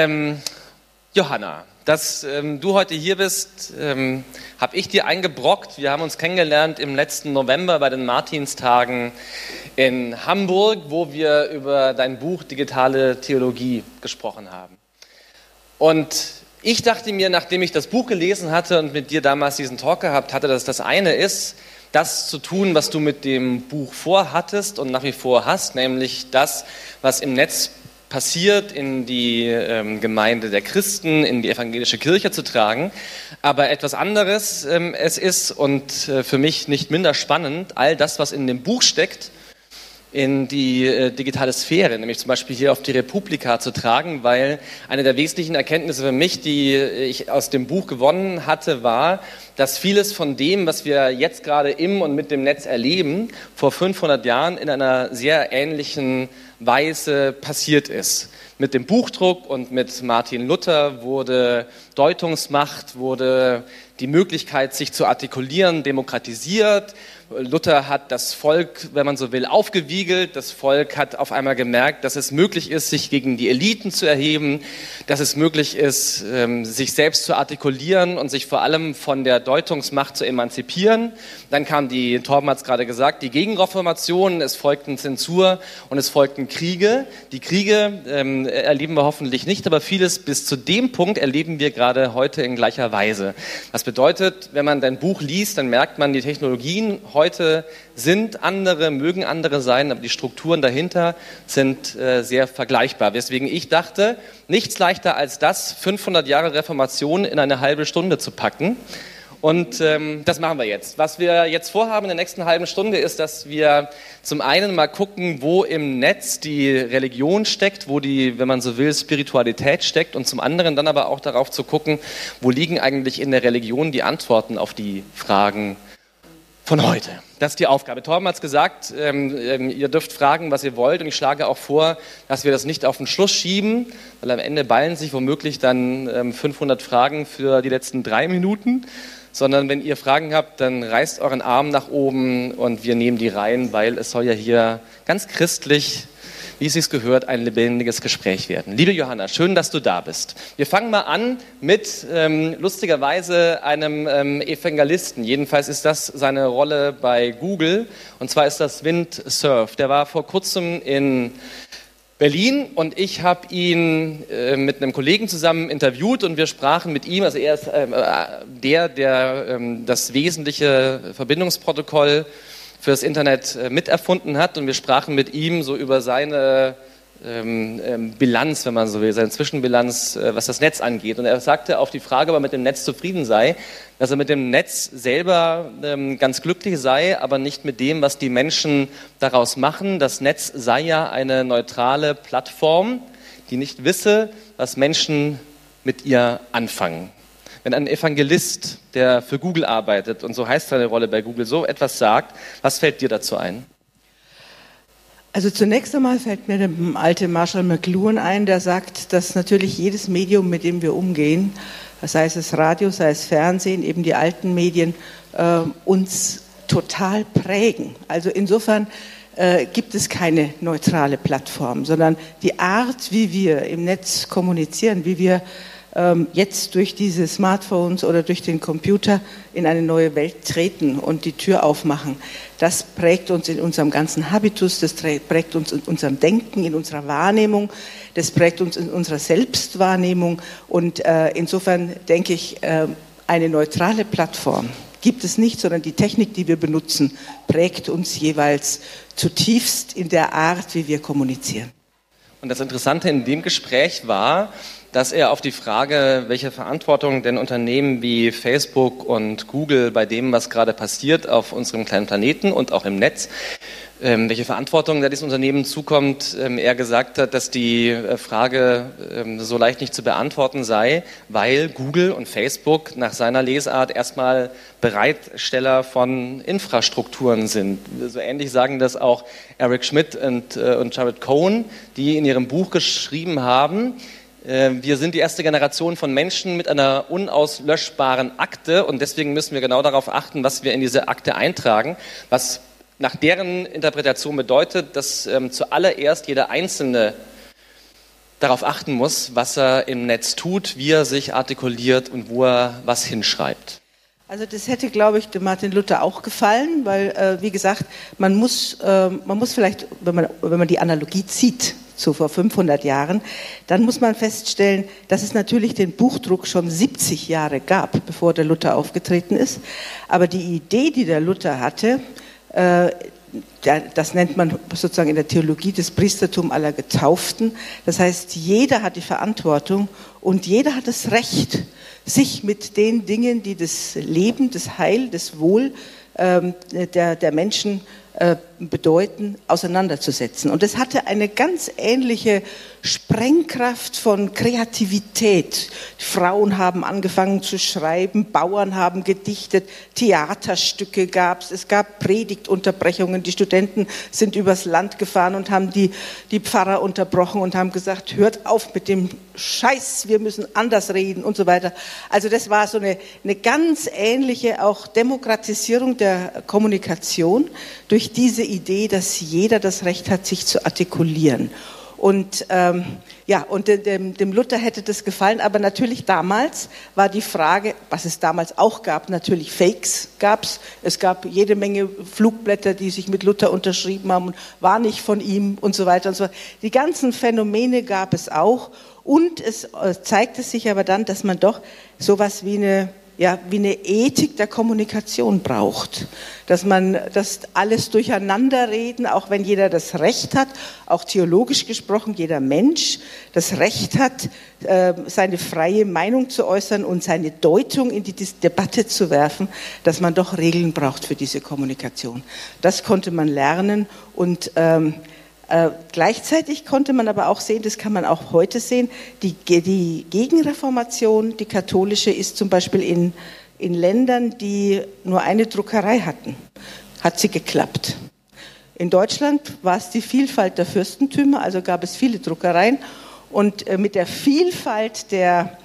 Ähm, Johanna, dass ähm, du heute hier bist, ähm, habe ich dir eingebrockt. Wir haben uns kennengelernt im letzten November bei den Martinstagen in Hamburg, wo wir über dein Buch Digitale Theologie gesprochen haben. Und ich dachte mir, nachdem ich das Buch gelesen hatte und mit dir damals diesen Talk gehabt hatte, dass das eine ist, das zu tun, was du mit dem Buch vorhattest und nach wie vor hast, nämlich das, was im Netz passiert, in die ähm, Gemeinde der Christen, in die evangelische Kirche zu tragen. Aber etwas anderes ähm, es ist und äh, für mich nicht minder spannend, all das, was in dem Buch steckt, in die äh, digitale Sphäre, nämlich zum Beispiel hier auf die Republika zu tragen, weil eine der wesentlichen Erkenntnisse für mich, die ich aus dem Buch gewonnen hatte, war, dass vieles von dem, was wir jetzt gerade im und mit dem Netz erleben, vor 500 Jahren in einer sehr ähnlichen Weise passiert ist. Mit dem Buchdruck und mit Martin Luther wurde Deutungsmacht, wurde die Möglichkeit, sich zu artikulieren, demokratisiert. Luther hat das Volk, wenn man so will, aufgewiegelt. Das Volk hat auf einmal gemerkt, dass es möglich ist, sich gegen die Eliten zu erheben, dass es möglich ist, ähm, sich selbst zu artikulieren und sich vor allem von der Deutungsmacht zu emanzipieren. Dann kam die, Torben hat es gerade gesagt, die Gegenreformation, es folgten Zensur und es folgten Kriege. Die Kriege ähm, erleben wir hoffentlich nicht, aber vieles bis zu dem Punkt erleben wir gerade heute in gleicher Weise. Das bedeutet, wenn man dein Buch liest, dann merkt man, die Technologien heute sind andere, mögen andere sein, aber die Strukturen dahinter sind äh, sehr vergleichbar. Weswegen ich dachte, nichts leichter als das, 500 Jahre Reformation in eine halbe Stunde zu packen. Und ähm, das machen wir jetzt. Was wir jetzt vorhaben in der nächsten halben Stunde ist, dass wir zum einen mal gucken, wo im Netz die Religion steckt, wo die, wenn man so will, Spiritualität steckt und zum anderen dann aber auch darauf zu gucken, wo liegen eigentlich in der Religion die Antworten auf die Fragen von heute. Das ist die Aufgabe. Torben hat es gesagt, ähm, ähm, ihr dürft fragen, was ihr wollt und ich schlage auch vor, dass wir das nicht auf den Schluss schieben, weil am Ende ballen sich womöglich dann ähm, 500 Fragen für die letzten drei Minuten, sondern wenn ihr Fragen habt, dann reißt euren Arm nach oben und wir nehmen die rein, weil es soll ja hier ganz christlich, wie es sich gehört, ein lebendiges Gespräch werden. Liebe Johanna, schön, dass du da bist. Wir fangen mal an mit ähm, lustigerweise einem ähm, Evangelisten. Jedenfalls ist das seine Rolle bei Google und zwar ist das Windsurf. Der war vor kurzem in Berlin und ich habe ihn äh, mit einem Kollegen zusammen interviewt und wir sprachen mit ihm, also er ist ähm, äh, der, der ähm, das wesentliche Verbindungsprotokoll für das Internet äh, miterfunden hat und wir sprachen mit ihm so über seine ähm, ähm, Bilanz, wenn man so will, seine Zwischenbilanz, äh, was das Netz angeht. Und er sagte auf die Frage, ob er mit dem Netz zufrieden sei, dass er mit dem Netz selber ähm, ganz glücklich sei, aber nicht mit dem, was die Menschen daraus machen. Das Netz sei ja eine neutrale Plattform, die nicht wisse, was Menschen mit ihr anfangen. Wenn ein Evangelist, der für Google arbeitet, und so heißt seine Rolle bei Google, so etwas sagt, was fällt dir dazu ein? Also zunächst einmal fällt mir der alte Marshall McLuhan ein, der sagt, dass natürlich jedes Medium, mit dem wir umgehen, sei es Radio, sei es Fernsehen, eben die alten Medien, äh, uns total prägen. Also insofern äh, gibt es keine neutrale Plattform, sondern die Art, wie wir im Netz kommunizieren, wie wir jetzt durch diese Smartphones oder durch den Computer in eine neue Welt treten und die Tür aufmachen. Das prägt uns in unserem ganzen Habitus, das prägt uns in unserem Denken, in unserer Wahrnehmung, das prägt uns in unserer Selbstwahrnehmung. Und äh, insofern denke ich, äh, eine neutrale Plattform gibt es nicht, sondern die Technik, die wir benutzen, prägt uns jeweils zutiefst in der Art, wie wir kommunizieren. Und das Interessante in dem Gespräch war, dass er auf die Frage, welche Verantwortung denn Unternehmen wie Facebook und Google bei dem, was gerade passiert auf unserem kleinen Planeten und auch im Netz, ähm, welche Verantwortung da diesem Unternehmen zukommt, ähm, er gesagt hat, dass die äh, Frage ähm, so leicht nicht zu beantworten sei, weil Google und Facebook nach seiner Lesart erstmal Bereitsteller von Infrastrukturen sind. So ähnlich sagen das auch Eric Schmidt und, äh, und Jared Cohen, die in ihrem Buch geschrieben haben, wir sind die erste Generation von Menschen mit einer unauslöschbaren Akte und deswegen müssen wir genau darauf achten, was wir in diese Akte eintragen, was nach deren Interpretation bedeutet, dass ähm, zuallererst jeder einzelne darauf achten muss, was er im Netz tut, wie er sich artikuliert und wo er was hinschreibt. Also das hätte, glaube ich, dem Martin Luther auch gefallen, weil, äh, wie gesagt, man muss, äh, man muss vielleicht, wenn man, wenn man die Analogie zieht zu vor 500 Jahren, dann muss man feststellen, dass es natürlich den Buchdruck schon 70 Jahre gab, bevor der Luther aufgetreten ist. Aber die Idee, die der Luther hatte, äh, das nennt man sozusagen in der Theologie das Priestertum aller Getauften. Das heißt, jeder hat die Verantwortung und jeder hat das Recht, sich mit den Dingen, die das Leben, das Heil, das Wohl ähm, der, der Menschen äh, bedeuten, auseinanderzusetzen. Und es hatte eine ganz ähnliche Sprengkraft von Kreativität. Frauen haben angefangen zu schreiben, Bauern haben gedichtet, Theaterstücke gab es, es gab Predigtunterbrechungen, die Studenten sind übers Land gefahren und haben die, die Pfarrer unterbrochen und haben gesagt, hört auf mit dem Scheiß, wir müssen anders reden und so weiter. Also das war so eine, eine ganz ähnliche auch Demokratisierung der Kommunikation durch diese Idee, dass jeder das Recht hat, sich zu artikulieren. Und ähm, ja, und dem, dem, Luther hätte das gefallen, aber natürlich damals war die Frage, was es damals auch gab, natürlich Fakes gab es. Es gab jede Menge Flugblätter, die sich mit Luther unterschrieben haben und war nicht von ihm und so weiter und so fort. Die ganzen Phänomene gab es auch und es äh, zeigte sich aber dann, dass man doch sowas wie eine ja, wie eine Ethik der Kommunikation braucht. Dass man das alles durcheinander reden, auch wenn jeder das Recht hat, auch theologisch gesprochen, jeder Mensch das Recht hat, äh, seine freie Meinung zu äußern und seine Deutung in die Debatte zu werfen, dass man doch Regeln braucht für diese Kommunikation. Das konnte man lernen und ähm, äh, gleichzeitig konnte man aber auch sehen, das kann man auch heute sehen, die, die Gegenreformation, die katholische, ist zum Beispiel in, in Ländern, die nur eine Druckerei hatten, hat sie geklappt. In Deutschland war es die Vielfalt der Fürstentümer, also gab es viele Druckereien und äh, mit der Vielfalt der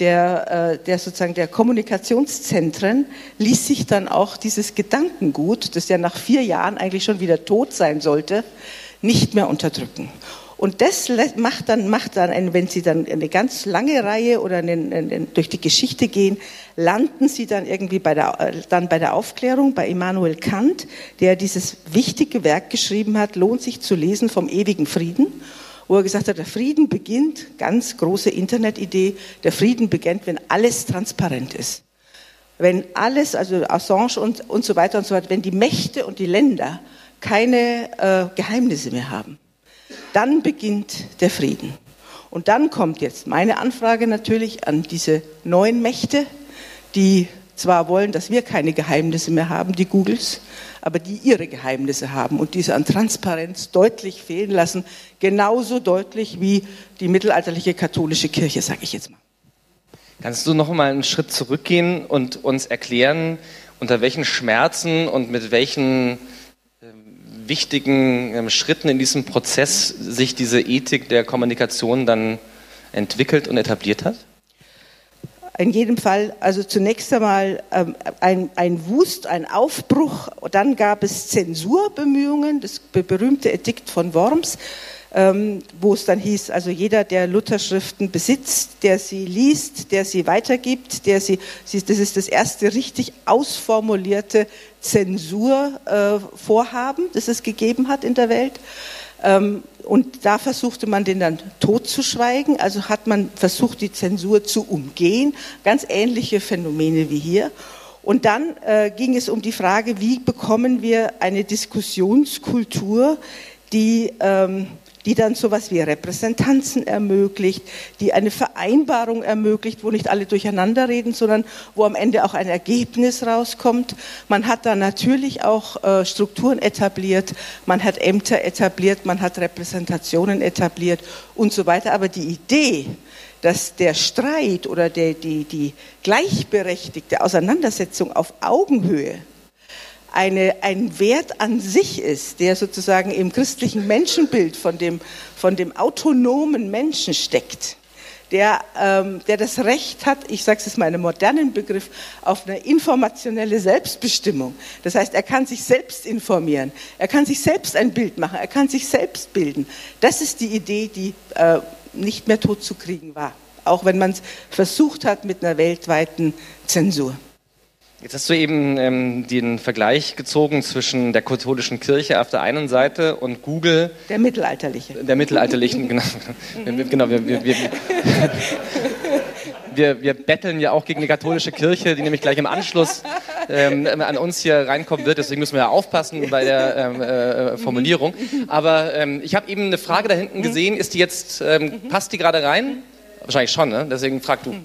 der, äh, der sozusagen der Kommunikationszentren ließ sich dann auch dieses Gedankengut, das ja nach vier Jahren eigentlich schon wieder tot sein sollte, nicht mehr unterdrücken. Und das macht dann, macht dann, wenn Sie dann eine ganz lange Reihe oder eine, eine, durch die Geschichte gehen, landen Sie dann irgendwie bei der, äh, dann bei der Aufklärung bei Immanuel Kant, der dieses wichtige Werk geschrieben hat, lohnt sich zu lesen vom ewigen Frieden, wo er gesagt hat, der Frieden beginnt, ganz große Internetidee, der Frieden beginnt, wenn alles transparent ist. Wenn alles, also Assange und, und so weiter und so weiter, wenn die Mächte und die Länder keine äh, Geheimnisse mehr haben. Dann beginnt der Frieden. Und dann kommt jetzt meine Anfrage natürlich an diese neuen Mächte, die zwar wollen, dass wir keine Geheimnisse mehr haben, die Googles, aber die ihre Geheimnisse haben und diese an Transparenz deutlich fehlen lassen, genauso deutlich wie die mittelalterliche katholische Kirche, sage ich jetzt mal. Kannst du noch mal einen Schritt zurückgehen und uns erklären, unter welchen Schmerzen und mit welchen wichtigen ähm, Schritten in diesem Prozess sich diese Ethik der Kommunikation dann entwickelt und etabliert hat? In jedem Fall, also zunächst einmal ähm, ein, ein Wust, ein Aufbruch, dann gab es Zensurbemühungen, das berühmte Edikt von Worms, wo es dann hieß, also jeder, der Lutherschriften besitzt, der sie liest, der sie weitergibt, der sie, das ist das erste richtig ausformulierte Zensurvorhaben, das es gegeben hat in der Welt. Ähm, und da versuchte man den dann totzuschweigen, also hat man versucht, die Zensur zu umgehen, ganz ähnliche Phänomene wie hier. Und dann äh, ging es um die Frage, wie bekommen wir eine Diskussionskultur, die ähm, die dann sowas wie Repräsentanzen ermöglicht, die eine Vereinbarung ermöglicht, wo nicht alle durcheinander reden, sondern wo am Ende auch ein Ergebnis rauskommt. Man hat da natürlich auch äh, Strukturen etabliert, man hat Ämter etabliert, man hat Repräsentationen etabliert und so weiter. Aber die Idee, dass der Streit oder der, die, die gleichberechtigte Auseinandersetzung auf Augenhöhe eine, ein Wert an sich ist, der sozusagen im christlichen Menschenbild von dem, von dem autonomen Menschen steckt, der, ähm, der das Recht hat, ich sage es mal in einem modernen Begriff, auf eine informationelle Selbstbestimmung. Das heißt, er kann sich selbst informieren, er kann sich selbst ein Bild machen, er kann sich selbst bilden. Das ist die Idee, die äh, nicht mehr totzukriegen war, auch wenn man es versucht hat mit einer weltweiten Zensur. Jetzt hast du eben ähm, den Vergleich gezogen zwischen der katholischen Kirche auf der einen Seite und Google. Der mittelalterliche. Der mittelalterlichen, genau. genau wir, wir, wir, wir, wir betteln ja auch gegen die katholische Kirche, die nämlich gleich im Anschluss ähm, an uns hier reinkommen wird. Deswegen müssen wir ja aufpassen bei der ähm, äh, Formulierung. Aber ähm, ich habe eben eine Frage da hinten gesehen. Ist die jetzt, ähm, passt die gerade rein? Wahrscheinlich schon, ne? Deswegen frag du.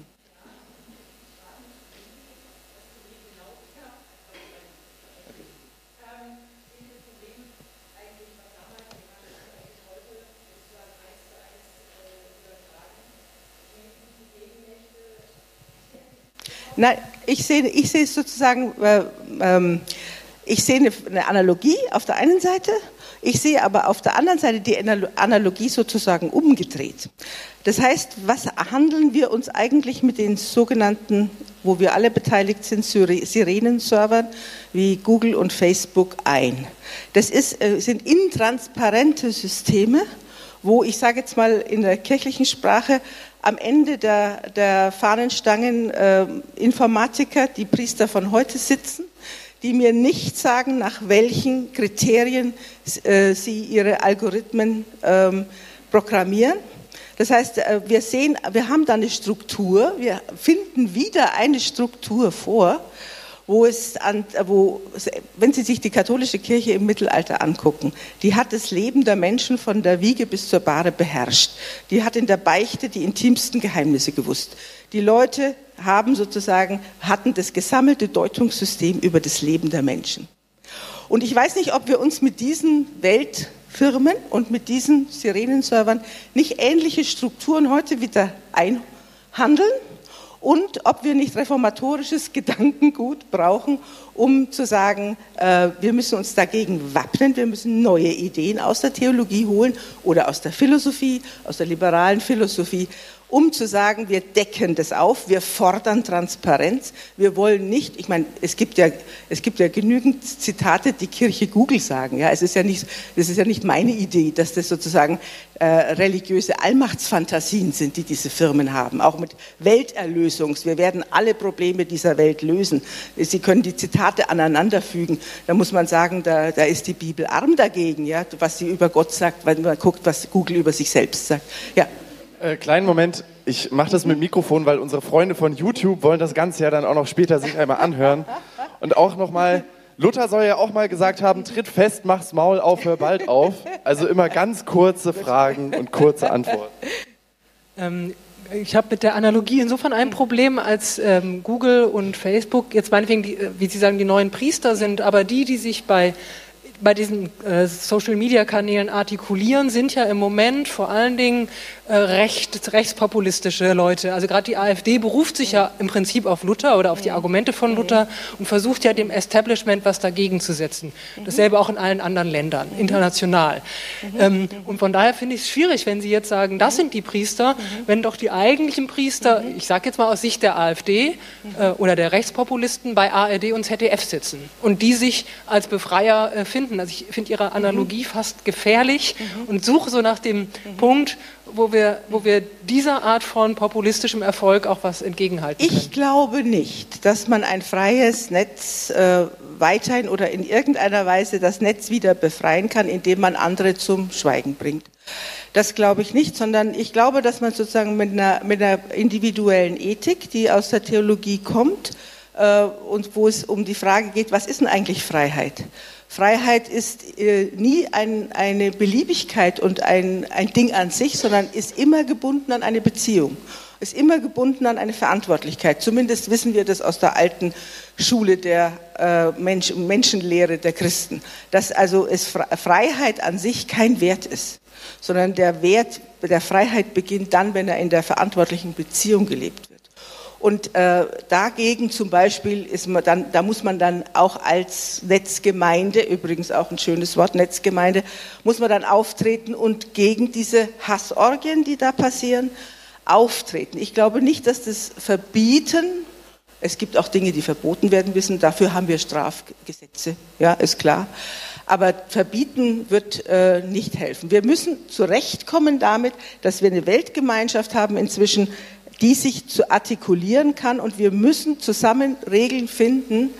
Nein, ich sehe, ich sehe sozusagen, äh, ähm, ich sehe eine, eine Analogie auf der einen Seite, ich sehe aber auf der anderen Seite die Analogie sozusagen umgedreht. Das heißt, was handeln wir uns eigentlich mit den sogenannten, wo wir alle beteiligt sind, Sirenen-Servern wie Google und Facebook ein? Das ist, äh, sind intransparente Systeme, wo ich sage jetzt mal in der kirchlichen Sprache am Ende der, der Fahnenstangen äh, Informatiker, die Priester von heute sitzen, die mir nicht sagen, nach welchen Kriterien äh, sie ihre Algorithmen ähm, programmieren. Das heißt, äh, wir sehen, wir haben da eine Struktur, wir finden wieder eine Struktur vor, wo es an, wo, wenn Sie sich die katholische Kirche im Mittelalter angucken, die hat das Leben der Menschen von der Wiege bis zur Bahre beherrscht. Die hat in der Beichte die intimsten Geheimnisse gewusst. Die Leute haben sozusagen, hatten das gesammelte Deutungssystem über das Leben der Menschen. Und ich weiß nicht, ob wir uns mit diesen Weltfirmen und mit diesen Sirenenservern nicht ähnliche Strukturen heute wieder einhandeln und ob wir nicht reformatorisches Gedankengut brauchen, um zu sagen, äh, wir müssen uns dagegen wappnen, wir müssen neue Ideen aus der Theologie holen oder aus der Philosophie, aus der liberalen Philosophie um zu sagen, wir decken das auf, wir fordern Transparenz, wir wollen nicht, ich meine, es gibt ja, es gibt ja genügend Zitate, die Kirche Google sagen, ja, es ist ja nicht, das ist ja nicht meine Idee, dass das sozusagen äh, religiöse Allmachtsfantasien sind, die diese Firmen haben, auch mit Welterlösungs, wir werden alle Probleme dieser Welt lösen. Sie können die Zitate aneinanderfügen, da muss man sagen, da, da ist die Bibel arm dagegen, ja, was sie über Gott sagt, wenn man guckt, was Google über sich selbst sagt, ja. Äh, kleinen Moment, ich mache das mit Mikrofon, weil unsere Freunde von YouTube wollen das Ganze ja dann auch noch später sich einmal anhören. Und auch nochmal, Luther soll ja auch mal gesagt haben, tritt fest, mach's Maul auf, hör bald auf. Also immer ganz kurze Fragen und kurze Antworten. Ähm, ich habe mit der Analogie insofern ein Problem, als ähm, Google und Facebook jetzt meinetwegen, die, äh, wie Sie sagen, die neuen Priester sind, aber die, die sich bei bei diesen äh, Social-Media-Kanälen artikulieren, sind ja im Moment vor allen Dingen äh, recht, rechtspopulistische Leute. Also gerade die AfD beruft sich ja im Prinzip auf Luther oder auf die Argumente von Luther und versucht ja dem Establishment was dagegen zu setzen. Dasselbe auch in allen anderen Ländern, international. Ähm, und von daher finde ich es schwierig, wenn Sie jetzt sagen, das sind die Priester, wenn doch die eigentlichen Priester, ich sage jetzt mal aus Sicht der AfD äh, oder der Rechtspopulisten bei ARD und ZDF sitzen und die sich als Befreier äh, finden finden. Also ich finde Ihre Analogie mhm. fast gefährlich mhm. und suche so nach dem mhm. Punkt, wo wir, wo wir dieser Art von populistischem Erfolg auch was entgegenhalten können. Ich glaube nicht, dass man ein freies Netz äh, weiterhin oder in irgendeiner Weise das Netz wieder befreien kann, indem man andere zum Schweigen bringt. Das glaube ich nicht, sondern ich glaube, dass man sozusagen mit einer, mit einer individuellen Ethik, die aus der Theologie kommt, äh, und wo es um die Frage geht, was ist denn eigentlich Freiheit? Freiheit ist äh, nie ein, eine Beliebigkeit und ein, ein Ding an sich, sondern ist immer gebunden an eine Beziehung, ist immer gebunden an eine Verantwortlichkeit. Zumindest wissen wir das aus der alten Schule der äh, Mensch, Menschenlehre der Christen, dass also es Freiheit an sich kein Wert ist, sondern der Wert der Freiheit beginnt dann, wenn er in der verantwortlichen Beziehung gelebt. Und äh, dagegen zum Beispiel ist man dann, da muss man dann auch als Netzgemeinde, übrigens auch ein schönes Wort, Netzgemeinde, muss man dann auftreten und gegen diese Hassorgien, die da passieren, auftreten. Ich glaube nicht, dass das Verbieten, es gibt auch Dinge, die verboten werden müssen, dafür haben wir Strafgesetze, ja, ist klar. Aber verbieten wird äh, nicht helfen. Wir müssen zurechtkommen damit, dass wir eine Weltgemeinschaft haben inzwischen, die sich zu artikulieren kann und wir müssen zusammen Regeln finden,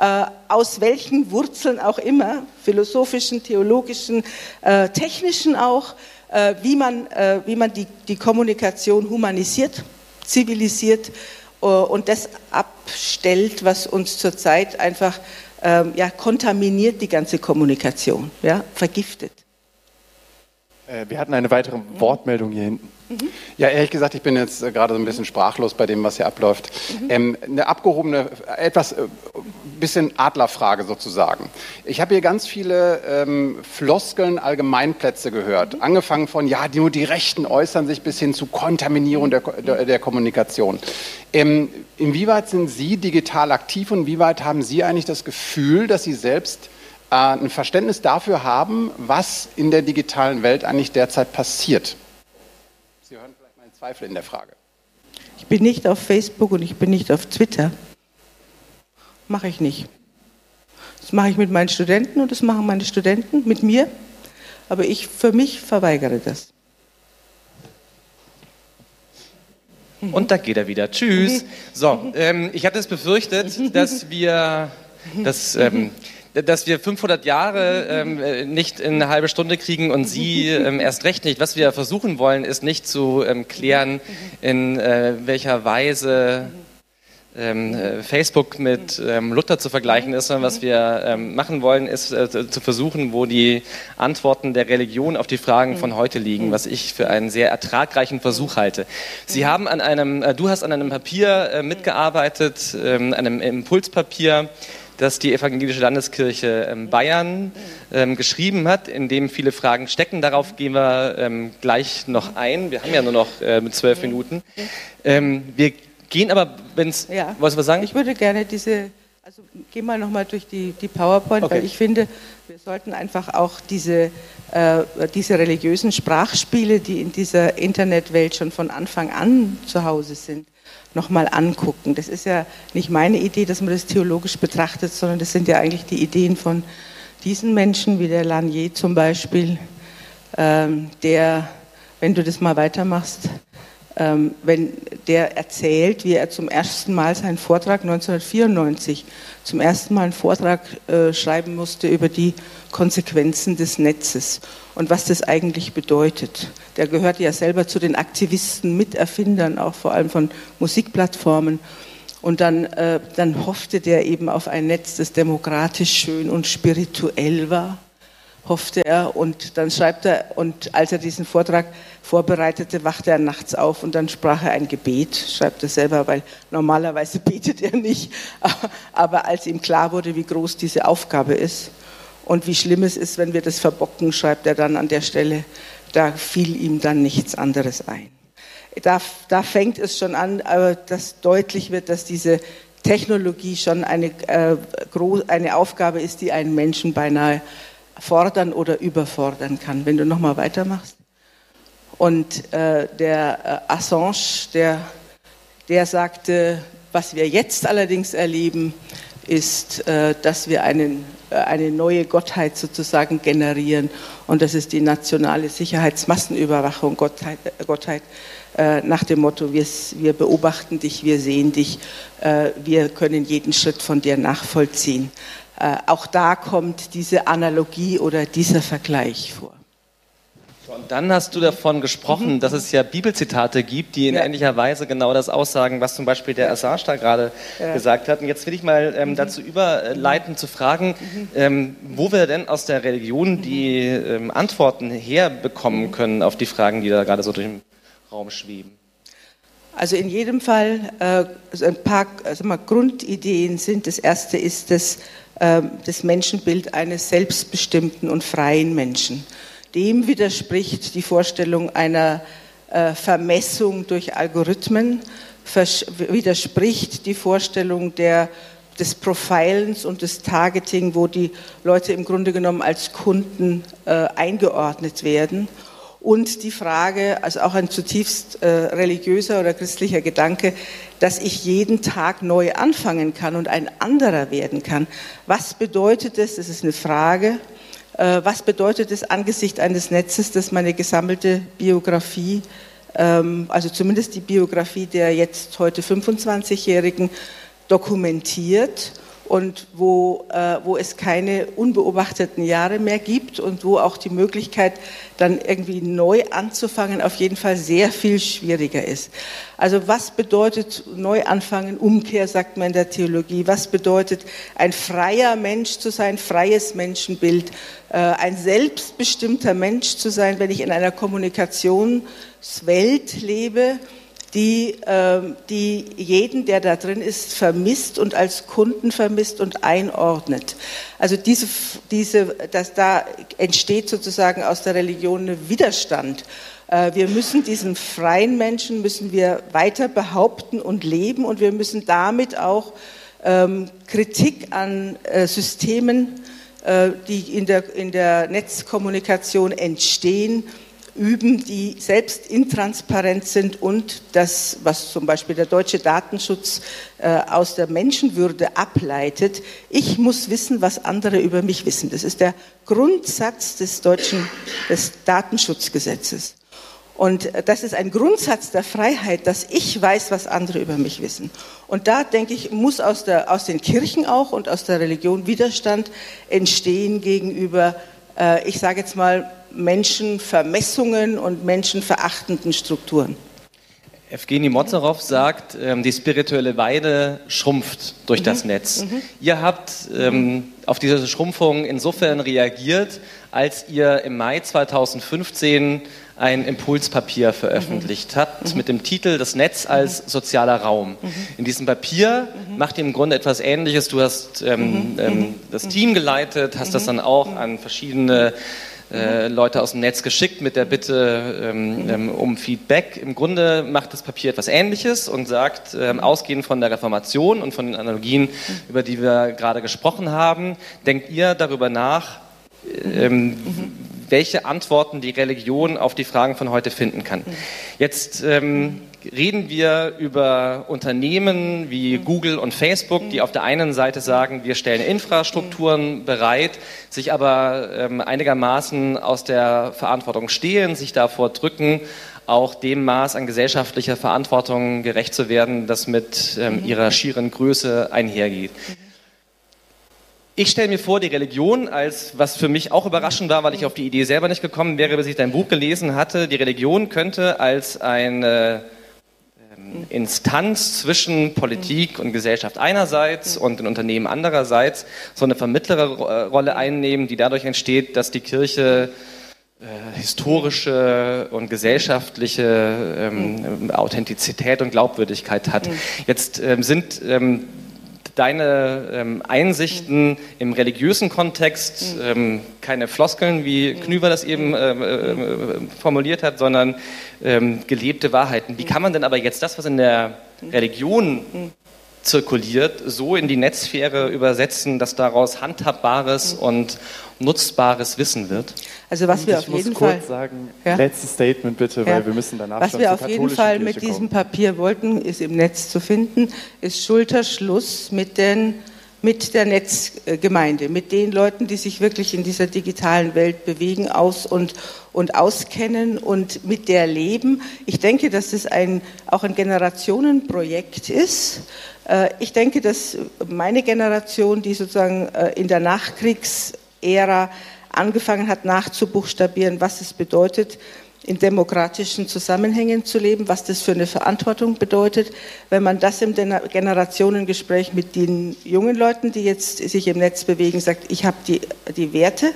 äh, aus welchen Wurzeln auch immer, philosophischen, theologischen, äh, technischen auch, äh, wie man, wie man die, die Kommunikation humanisiert, zivilisiert und das abstellt, was uns zurzeit einfach ähm, ja, kontaminiert die ganze Kommunikation, ja, vergiftet. Wir hatten eine weitere Wortmeldung hier hinten. Ja, ehrlich gesagt, ich bin jetzt äh, gerade so ein bisschen sprachlos bei dem, was hier abläuft. Ähm, eine abgehobene, etwas äh, bisschen Adlerfrage sozusagen. Ich habe hier ganz viele ähm, Floskeln, Allgemeinplätze gehört. Angefangen von, ja, nur die Rechten äußern sich bis hin zu Kontaminierung der, der, der Kommunikation. Ähm, inwieweit sind Sie digital aktiv und inwieweit haben Sie eigentlich das Gefühl, dass Sie selbst äh, ein Verständnis dafür haben, was in der digitalen Welt eigentlich derzeit passiert? Sie hören vielleicht meinen Zweifel in der Frage. Ich bin nicht auf Facebook und ich bin nicht auf Twitter. Mache ich nicht. Das mache ich mit meinen Studenten und das machen meine Studenten mit mir. Aber ich für mich verweigere das. Und da geht er wieder. Tschüss. So, ähm, ich hatte es befürchtet, dass wir, dass, ähm, dass wir 500 Jahre ähm, äh, nicht in eine halbe Stunde kriegen und Sie ähm, erst recht nicht. Was wir versuchen wollen, ist nicht zu ähm, klären, in äh, welcher Weise ähm, äh, Facebook mit ähm, Luther zu vergleichen ist, sondern was wir machen wollen, ist äh, zu versuchen, wo die Antworten der Religion auf die Fragen von heute liegen, was ich für einen sehr ertragreichen Versuch halte. Sie haben an einem, du hast an einem Papier mitgearbeitet, einem Impulspapier, das die Evangelische Landeskirche ähm, Bayern ähm, geschrieben hat, in dem viele Fragen stecken. Darauf gehen wir ähm, gleich noch ein. Wir haben ja nur noch äh, zwölf Minuten. Wir gehen aber, wenn es. Ja. Wolltest du was sagen? Ich würde gerne diese, also geh mal nochmal durch die, die PowerPoint, Okay. weil ich finde, wir sollten einfach auch diese, diese religiösen Sprachspiele, die in dieser Internetwelt schon von Anfang an zu Hause sind, nochmal angucken. Das ist ja nicht meine Idee, dass man das theologisch betrachtet, sondern das sind ja eigentlich die Ideen von diesen Menschen, wie der Lanier zum Beispiel, ähm, der, wenn du das mal weitermachst, wenn der erzählt, wie er zum ersten Mal seinen Vortrag 1994 zum ersten Mal einen Vortrag äh, schreiben musste über die Konsequenzen des Netzes und was das eigentlich bedeutet. Der gehört ja selber zu den Aktivisten, Miterfindern, auch vor allem von Musikplattformen. Und dann, äh, dann hoffte der eben auf ein Netz, das demokratisch, schön und spirituell war hoffte er. Und dann schreibt er, und als er diesen Vortrag vorbereitete, wachte er nachts auf und dann sprach er ein Gebet, schreibt er selber, weil normalerweise betet er nicht. Aber als ihm klar wurde, wie groß diese Aufgabe ist und wie schlimm es ist, wenn wir das verbocken, schreibt er dann an der Stelle, da fiel ihm dann nichts anderes ein. Da, da fängt es schon an, dass deutlich wird, dass diese Technologie schon eine, äh, eine Aufgabe ist, die einen Menschen beinahe fordern oder überfordern kann. Wenn du nochmal weitermachst. Und äh, der äh, Assange, der, der sagte, was wir jetzt allerdings erleben, ist, äh, dass wir einen, äh, eine neue Gottheit sozusagen generieren. Und das ist die nationale Sicherheitsmassenüberwachung, Gottheit, äh, Gottheit äh, nach dem Motto, wir, wir beobachten dich, wir sehen dich, wir können jeden Schritt von dir nachvollziehen. Äh, auch da kommt diese Analogie oder dieser Vergleich vor. Und dann hast du davon gesprochen, dass es ja Bibelzitate gibt, die in Mhm. Ja. ähnlicher Weise genau das aussagen, was zum Beispiel der Assange da gerade gesagt hat. Und jetzt will ich mal Mhm. ähm, dazu überleiten, zu fragen, ähm, wo wir denn aus der Religion die ähm, Antworten herbekommen Mhm. können auf die Fragen, die da gerade so durch den Raum schweben. Also in jedem Fall äh, ein paar sag mal, Grundideen sind. Das erste ist das, äh, das Menschenbild eines selbstbestimmten und freien Menschen. Dem widerspricht die Vorstellung einer äh, Vermessung durch Algorithmen, widerspricht die Vorstellung der, des Profilens und des Targeting, wo die Leute im Grunde genommen als Kunden äh, eingeordnet werden. Und die Frage, also auch ein zutiefst äh, religiöser oder christlicher Gedanke, dass ich jeden Tag neu anfangen kann und ein anderer werden kann. Was bedeutet das? Das ist eine Frage. Äh, was bedeutet es angesichts eines Netzes, das meine gesammelte Biografie, ähm, also zumindest die Biografie der jetzt heute 25-Jährigen, dokumentiert und wo, äh, wo es keine unbeobachteten Jahre mehr gibt und wo auch die Möglichkeit, dann irgendwie neu anzufangen, auf jeden Fall sehr viel schwieriger ist. Also was bedeutet neu anfangen, Umkehr, sagt man in der Theologie, was bedeutet ein freier Mensch zu sein, freies Menschenbild, äh, ein selbstbestimmter Mensch zu sein, wenn ich in einer Kommunikationswelt lebe, die, ähm, die jeden, der da drin ist, vermisst und als Kunden vermisst und einordnet. Also diese, diese, dass da entsteht sozusagen aus der Religion ein Widerstand. Äh, wir müssen diesen freien Menschen müssen wir weiter behaupten und leben und wir müssen damit auch ähm, Kritik an äh, Systemen, äh, die in der, in der Netzkommunikation entstehen, üben, die selbst intransparent sind und das, was zum Beispiel der deutsche Datenschutz äh, aus der Menschenwürde ableitet, ich muss wissen, was andere über mich wissen. Das ist der Grundsatz des deutschen des Datenschutzgesetzes. Und äh, das ist ein Grundsatz der Freiheit, dass ich weiß, was andere über mich wissen. Und da, denke ich, muss aus, der, aus den Kirchen auch und aus der Religion Widerstand entstehen gegenüber, äh, ich sage jetzt mal, Menschenvermessungen und menschenverachtenden Strukturen. Evgeny Mozarow sagt, ähm, die spirituelle Weide schrumpft durch mhm. das Netz. Mhm. Ihr habt ähm, auf diese Schrumpfung insofern reagiert, als ihr im Mai 2015 ein Impulspapier veröffentlicht mhm. habt mhm. mit dem Titel Das Netz als sozialer Raum. Mhm. In diesem Papier mhm. macht ihr im Grunde etwas Ähnliches. Du hast ähm, ähm, das Team geleitet, hast das dann auch an verschiedene äh, Leute aus dem Netz geschickt mit der Bitte ähm, ähm, um Feedback. Im Grunde macht das Papier etwas Ähnliches und sagt, ähm, ausgehend von der Reformation und von den Analogien, über die wir gerade gesprochen haben, denkt ihr darüber nach, ähm, welche Antworten die Religion auf die Fragen von heute finden kann. Jetzt ähm, reden wir über Unternehmen wie Google und Facebook, die auf der einen Seite sagen, wir stellen Infrastrukturen bereit, sich aber ähm, einigermaßen aus der Verantwortung stehlen, sich davor drücken, auch dem Maß an gesellschaftlicher Verantwortung gerecht zu werden, das mit ähm, ihrer schieren Größe einhergeht. Ich stelle mir vor, die Religion als, was für mich auch überraschend war, weil ich auf die Idee selber nicht gekommen wäre, bis ich dein Buch gelesen hatte, die Religion könnte als eine Instanz zwischen Politik und Gesellschaft einerseits und den Unternehmen andererseits so eine Vermittlerrolle einnehmen, die dadurch entsteht, dass die Kirche äh, historische und gesellschaftliche ähm, Authentizität und Glaubwürdigkeit hat. Mhm. Jetzt ähm, sind ähm, deine ähm, Einsichten im religiösen Kontext, ähm, keine Floskeln, wie. Knüver das eben äh, äh, formuliert hat, sondern ähm, gelebte Wahrheiten. Wie kann man denn aber jetzt das, was in der Religion zirkuliert, so in die Netzsphäre übersetzen, dass daraus handhabbares und nutzbares Wissen wird? Also was wir ich auf jeden Fall sagen, ja? letztes Statement bitte, weil wir müssen danach Was wir auf jeden Fall katholischen mit Kirche diesem kommen. Papier wollten, ist im Netz zu finden, ist Schulterschluss mit den mit der Netzgemeinde, mit den Leuten, die sich wirklich in dieser digitalen Welt bewegen, aus und, und auskennen und mit der leben. Ich denke, dass es ein, auch ein Generationenprojekt ist. Äh, Ich denke, dass meine Generation, die sozusagen äh, in der Nachkriegsära angefangen hat nachzubuchstabieren, was es bedeutet, in demokratischen Zusammenhängen zu leben, was das für eine Verantwortung bedeutet. Wenn man das im Generationengespräch mit den jungen Leuten, die jetzt sich im Netz bewegen, sagt, ich habe die, die Werte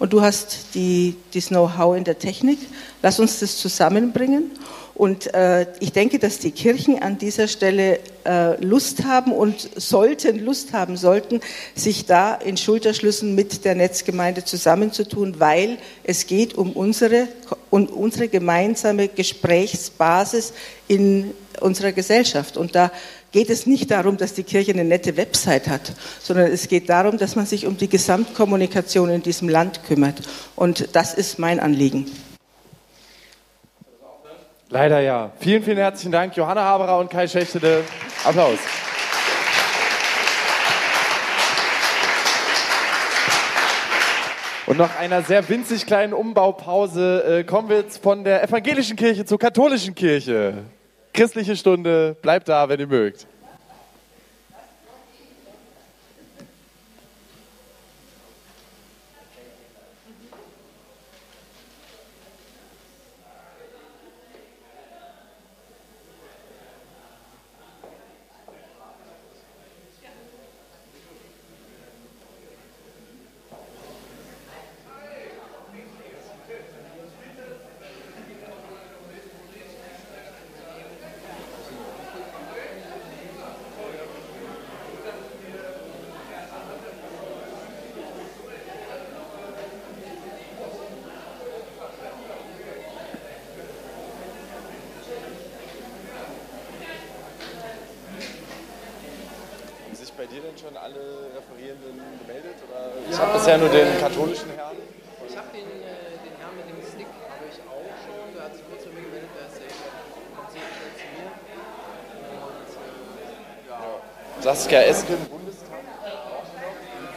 und du hast die, das Know-how in der Technik, lass uns das zusammenbringen. Und äh, ich denke, dass die Kirchen an dieser Stelle äh, Lust haben und sollten, Lust haben sollten, sich da in Schulterschlüssen mit der Netzgemeinde zusammenzutun, weil es geht um unsere, um unsere gemeinsame Gesprächsbasis in unserer Gesellschaft. Und da geht es nicht darum, dass die Kirche eine nette Website hat, sondern es geht darum, dass man sich um die Gesamtkommunikation in diesem Land kümmert. Und das ist mein Anliegen. Leider ja. Vielen, vielen herzlichen Dank, Johanna Haberer und Kai Schächtede. Applaus. Und nach einer sehr winzig kleinen Umbaupause äh, kommen wir jetzt von der evangelischen Kirche zur katholischen Kirche. Christliche Stunde, bleibt da, wenn ihr mögt. Schon alle Referierenden gemeldet? Oder? Ich habe bisher nur den katholischen Herrn. Ich habe den, äh, den Herrn mit dem Stick, habe ich auch schon. Der hat sich kurz bei mir gemeldet, der ist sehr kommt sehr schnell zu mir. Und äh, ja, Saskia Esken, Bundestag.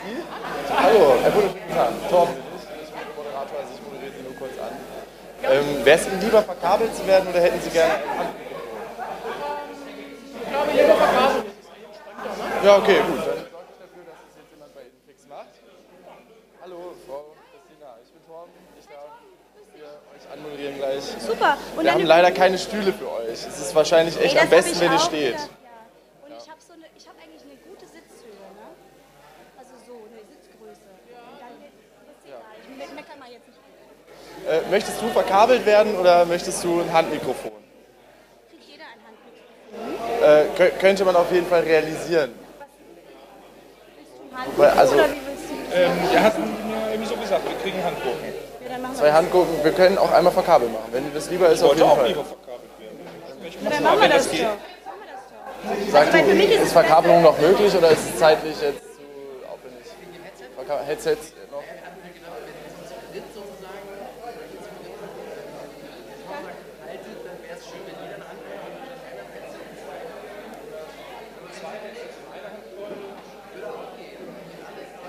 Sie? Hallo, Herr Bundeskanzler. Torben. Ich bin der Moderator, also ich moderiere Sie nur kurz an. Ähm, Wäre es Ihnen lieber, verkabelt zu werden oder hätten Sie gerne ich glaube, lieber verkabelt. Ja, okay, gut. Dann sorge ich dafür, dass es jetzt jemand bei Ihnen fix macht. Hallo, Frau Christina, ich bin Torben. Ich darf hier euch anmoderieren gleich. Super. Und Wir dann haben leider keine Stühle für euch. Es ist wahrscheinlich echt Ey, am das hab besten, wenn ihr steht. ja. Und ich habe so eine, ich habe eigentlich eine gute Sitzhöhe, ne? Also so eine Sitzgröße. Dann wird, ist egal. Ich me- meckere mal jetzt nicht. Äh, möchtest du verkabelt werden oder möchtest du ein Handmikrofon? Kriegt jeder ein Handmikrofon. Äh, kö- könnte man auf jeden Fall realisieren. Willst du ein Handmikrofon also- oder wie willst du das? Ähm, der hat mir irgendwie so gesagt, wir kriegen Handgurken. Zwei. Handgucken, wir können auch einmal verkabelt machen. Wenn dir das lieber ist, auf Wollte jeden auch Fall. lieber verkabelt werden. Ich dann machen wir wenn das das doch. Sag Also, du, ist Verkabelung noch möglich oder ist es zeitlich jetzt zu aufwendig? Verka- Headsets noch?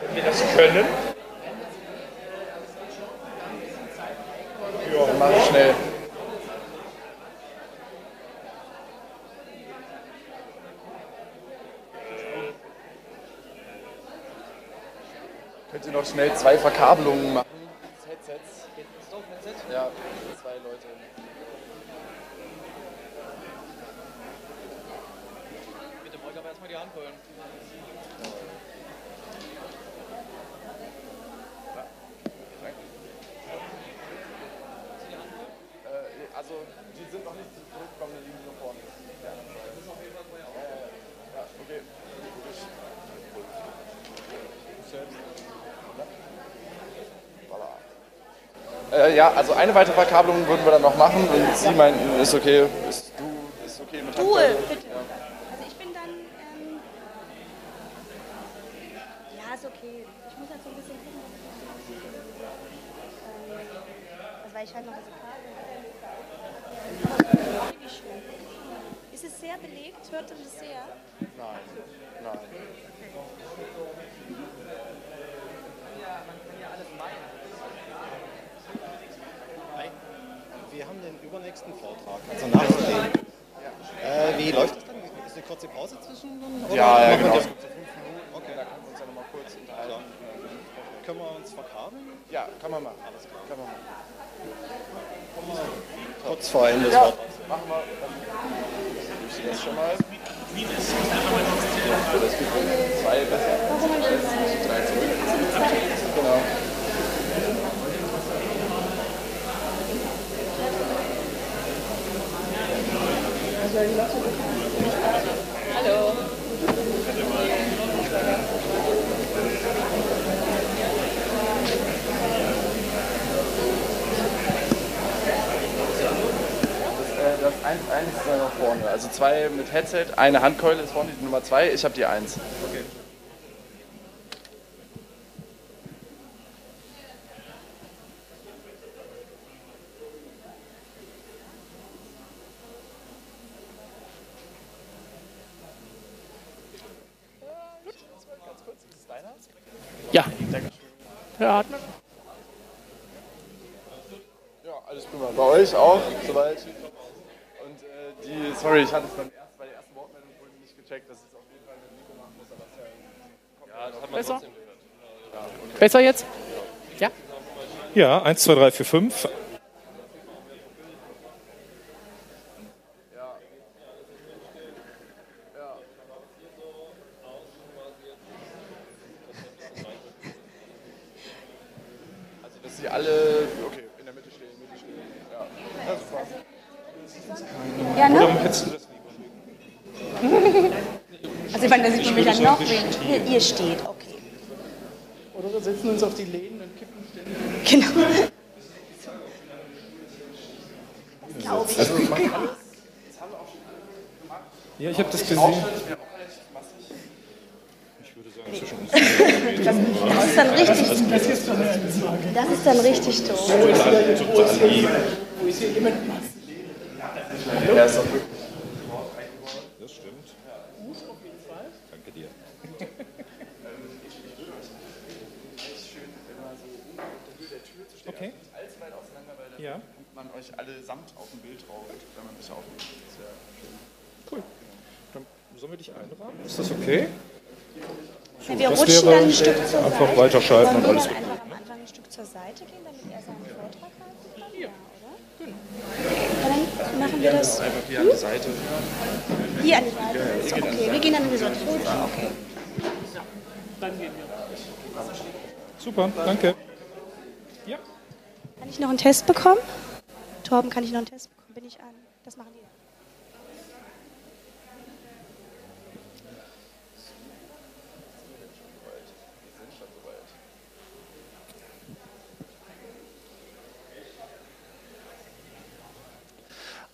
Wenn wir das können, Dann mach ich schnell. Könnt ihr noch schnell zwei Verkabelungen machen? Headsets. Ja, zwei Leute. Bitte wollte aber erstmal die Hand holen. Also, die sind noch nicht zurückgekommen, die liegen nur vorne. Ja, ja, okay. Äh, ja, also eine weitere Verkabelung würden wir dann noch machen und Sie meinten, ist okay, ist du, ist okay mit Du, Handball? bitte. Also ich bin dann, ähm, ja, ist okay. Ich muss halt so ein bisschen gucken, was ich ähm, also weil ich halt noch diese Kabel. Wie schön. Ist es sehr belegt? Hört ihr das sehr? Nein, nein. Wir haben den übernächsten Vortrag. Also nach dem. Äh, wie läuft das dann? Ist eine kurze Pause zwischen? dann, oder Ja, ja, machen wir genau. das? Es gibt so fünf Minuten, okay, da können wir uns ja nochmal kurz unterhalten. Können wir uns verkabeln? Ja, kann man machen. Alles klar. Kann man machen. Kurz vor Ende des Dann ich das schon mal. Das gibt zwei besser. Drei zurück. Genau. Äh, 1, 1 ist dann noch vorne. Also zwei mit Headset, eine Handkeule ist vorne, die Nummer 2, ich habe die 1. Ja. Ja, hat man. Guck mal, bei euch auch, soweit. Und äh, die, sorry, ich hatte es beim ersten, bei der ersten Wortmeldung vorhin nicht gecheckt, dass es auf jeden Fall mit Nico machen muss, aber es ist ja Ja, das hat man Besser? trotzdem gehört. Besser jetzt? Ja? Ja, 1, 2, 3, 4, 5. Also, dass sie alle, okay, in der Mitte stehen, Mitte stehen. Ja, ja super. Ja, Oder ne? hättest du das lieber? Also ich meine, da sieht man mich dann noch. Hier, ihr steht, okay. Oder wir setzen uns auf die Lehnen und kippen ständig. Genau. Ja, ich habe das gesehen. Ich würde sagen, zwischen uns. Das ist dann richtig. Das ist dann richtig doof. Wo ist hier jemand macht? Das stimmt. Danke dir. Okay. Ja. man euch alle samt auf dem Bild drauf, wenn man sich aufnimmt. Das wäre Cool. Dann sollen wir dich einrahmen? Ist das okay? Wir das rutschen wäre dann ein Stück zur Seite. einfach weiterschalten und alles einfach am Anfang ein Stück zur Seite gehen, damit er seinen Vortrag halten kann? Ja, oder? Genau. Dann machen wir das einfach hier an die Seite. hier an die Seite. Okay, wir gehen dann in die Seite. Okay. Super, danke. Ja. Kann ich noch einen Test bekommen? Torben, kann ich noch einen Test bekommen? Bin ich an? Das machen die.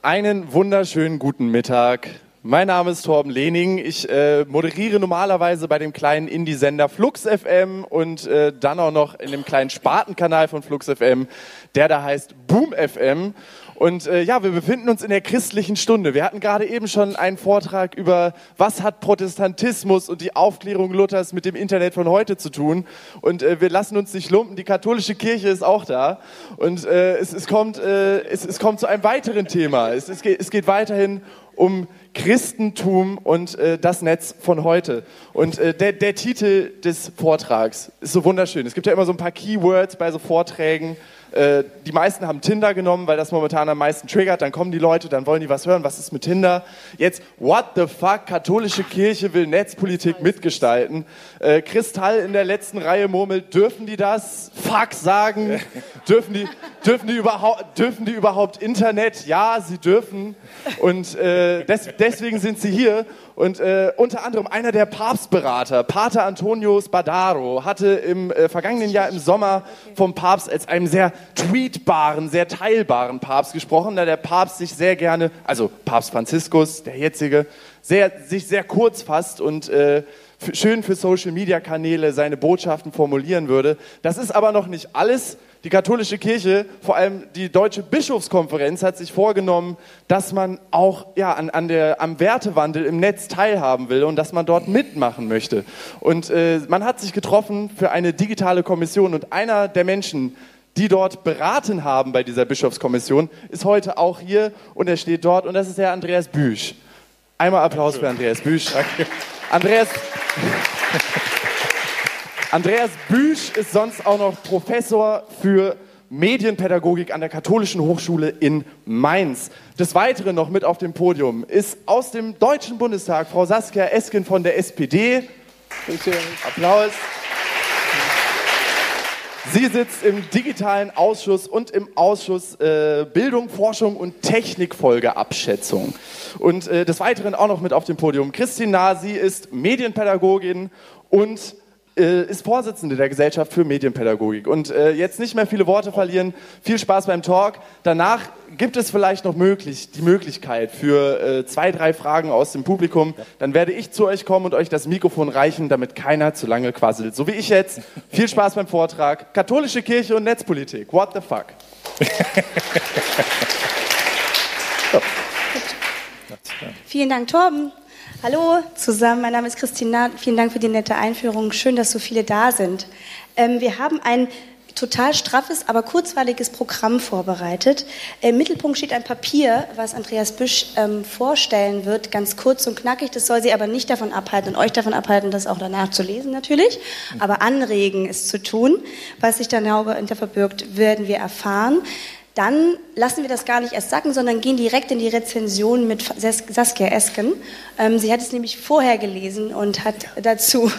Einen wunderschönen guten Mittag. Mein Name ist Torben Lehning. Ich äh, moderiere normalerweise bei dem kleinen Indie-Sender Flux FM und äh, dann auch noch in dem kleinen Spartenkanal von Flux FM, der da heißt Boom FM. Und äh, ja, wir befinden uns in der christlichen Stunde. Wir hatten gerade eben schon einen Vortrag über, was hat Protestantismus und die Aufklärung Luthers mit dem Internet von heute zu tun. Und äh, wir lassen uns nicht lumpen, die katholische Kirche ist auch da. Und äh, es, es, kommt, äh, es, es kommt zu einem weiteren Thema. Es, es, geht, es geht weiterhin um Christentum und äh, das Netz von heute. Und äh, der, der Titel des Vortrags ist so wunderschön. Es gibt ja immer so ein paar Keywords bei so Vorträgen. Äh, die meisten haben Tinder genommen, weil das momentan am meisten triggert. Dann kommen die Leute, dann wollen die was hören. Was ist mit Tinder? Jetzt, what the fuck? Katholische Kirche will Netzpolitik mitgestalten. Äh, Kristall in der letzten Reihe murmelt, dürfen die das? Fuck sagen? dürfen, die, dürfen, die überhaupt, dürfen die überhaupt Internet? Ja, sie dürfen. Und äh, des, deswegen sind sie hier. Und äh, unter anderem einer der Papstberater, Pater Antonio Spadaro, hatte im äh, vergangenen Jahr im Sommer vom Papst als einem sehr tweetbaren, sehr teilbaren Papst gesprochen, da der Papst sich sehr gerne, also Papst Franziskus, der jetzige, sehr, sich sehr kurz fasst und äh, schön für Social-Media-Kanäle seine Botschaften formulieren würde. Das ist aber noch nicht alles. Die katholische Kirche, vor allem die Deutsche Bischofskonferenz, hat sich vorgenommen, dass man auch ja, an, an der, am Wertewandel im Netz teilhaben will und dass man dort mitmachen möchte. Und äh, man hat sich getroffen für eine digitale Kommission und einer der Menschen, die dort beraten haben bei dieser Bischofskommission, ist heute auch hier und er steht dort und das ist Herr Andreas Büsch. Einmal Applaus für Andreas Büsch. Andreas, Andreas Büsch ist sonst auch noch Professor für Medienpädagogik an der Katholischen Hochschule in Mainz. Des Weiteren noch mit auf dem Podium ist aus dem Deutschen Bundestag Frau Saskia Esken von der SPD. Applaus. Sie sitzt im digitalen Ausschuss und im Ausschuss äh, Bildung, Forschung und Technikfolgeabschätzung. Und äh, des Weiteren auch noch mit auf dem Podium Christine Nahr. Sie ist Medienpädagogin und äh, ist Vorsitzende der Gesellschaft für Medienpädagogik. Und äh, jetzt nicht mehr viele Worte verlieren. Viel Spaß beim Talk. Danach gibt es vielleicht noch möglich, die Möglichkeit für äh, zwei, drei Fragen aus dem Publikum. Dann werde ich zu euch kommen und euch das Mikrofon reichen, damit keiner zu lange quasselt. So wie ich jetzt. Viel Spaß beim Vortrag. Katholische Kirche und Netzpolitik. What the fuck? Vielen Dank, Torben. Hallo zusammen, mein Name ist Christina. Vielen Dank für die nette Einführung. Schön, dass so viele da sind. Ähm, wir haben ein total straffes, aber kurzweiliges Programm vorbereitet. Im Mittelpunkt steht ein Papier, was Andreas Büsch ähm, vorstellen wird, ganz kurz und knackig. Das soll Sie aber nicht davon abhalten und euch davon abhalten, das auch danach zu lesen natürlich, aber anregen, es zu tun. Was sich dahinter verbirgt, werden wir erfahren dann lassen wir das gar nicht erst sacken, sondern gehen direkt in die Rezension mit Sas- Saskia Esken. Ähm, sie hat es nämlich vorher gelesen und hat dazu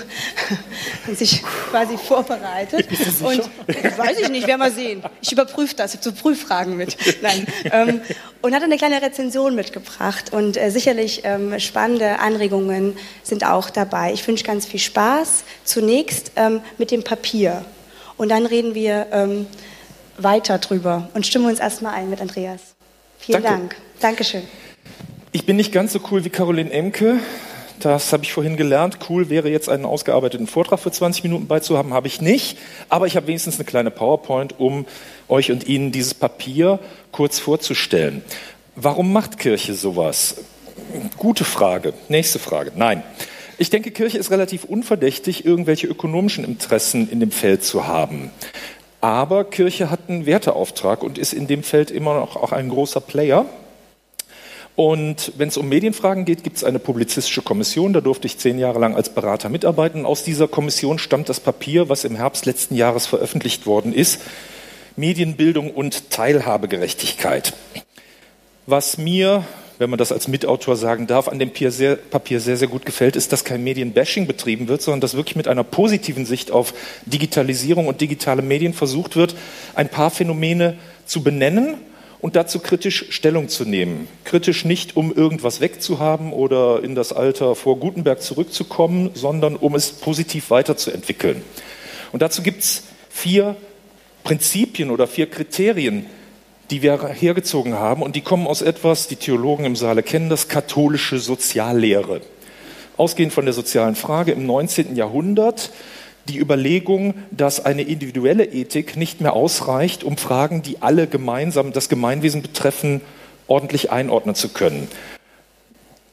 sich quasi vorbereitet. Und weiß ich nicht, werden wir sehen. Ich überprüfe das, ich habe so Prüffragen mit. Nein. Ähm, und hat eine kleine Rezension mitgebracht und äh, sicherlich ähm, spannende Anregungen sind auch dabei. Ich wünsche ganz viel Spaß. Zunächst mit dem Papier. Und dann reden wir weiter drüber und stimmen uns erstmal ein mit Andreas. Vielen Danke. Dank. Dankeschön. Ich bin nicht ganz so cool wie Caroline Emke. Das habe ich vorhin gelernt. Cool wäre jetzt einen ausgearbeiteten Vortrag für 20 Minuten beizuhaben, habe ich nicht. Aber ich habe wenigstens eine kleine PowerPoint, um euch und Ihnen dieses Papier kurz vorzustellen. Warum macht Kirche sowas? Gute Frage. Nächste Frage. Nein. Ich denke, Kirche ist relativ unverdächtig, irgendwelche ökonomischen Interessen in dem Feld zu haben. Aber Kirche hat einen Werteauftrag und ist in dem Feld immer noch auch ein großer Player. Und wenn es um Medienfragen geht, gibt es eine publizistische Kommission. Da durfte ich zehn Jahre lang als Berater mitarbeiten. Aus dieser Kommission stammt das Papier, was im Herbst letzten Jahres veröffentlicht worden ist. Medienbildung und Teilhabegerechtigkeit. Was mir, wenn man das als Mitautor sagen darf, an dem Papier sehr, sehr, sehr gut gefällt, ist, dass kein Medienbashing betrieben wird, sondern dass wirklich mit einer positiven Sicht auf Digitalisierung und digitale Medien versucht wird, ein paar Phänomene zu benennen und dazu kritisch Stellung zu nehmen. Kritisch nicht, um irgendwas wegzuhaben oder in das Alter vor Gutenberg zurückzukommen, sondern um es positiv weiterzuentwickeln. Und dazu gibt es vier Prinzipien oder vier Kriterien, die wir hergezogen haben. Und die kommen aus etwas, die Theologen im Saale kennen das, katholische Soziallehre. Ausgehend von der sozialen Frage im 19. Jahrhundert die Überlegung, dass eine individuelle Ethik nicht mehr ausreicht, um Fragen, die alle gemeinsam das Gemeinwesen betreffen, ordentlich einordnen zu können.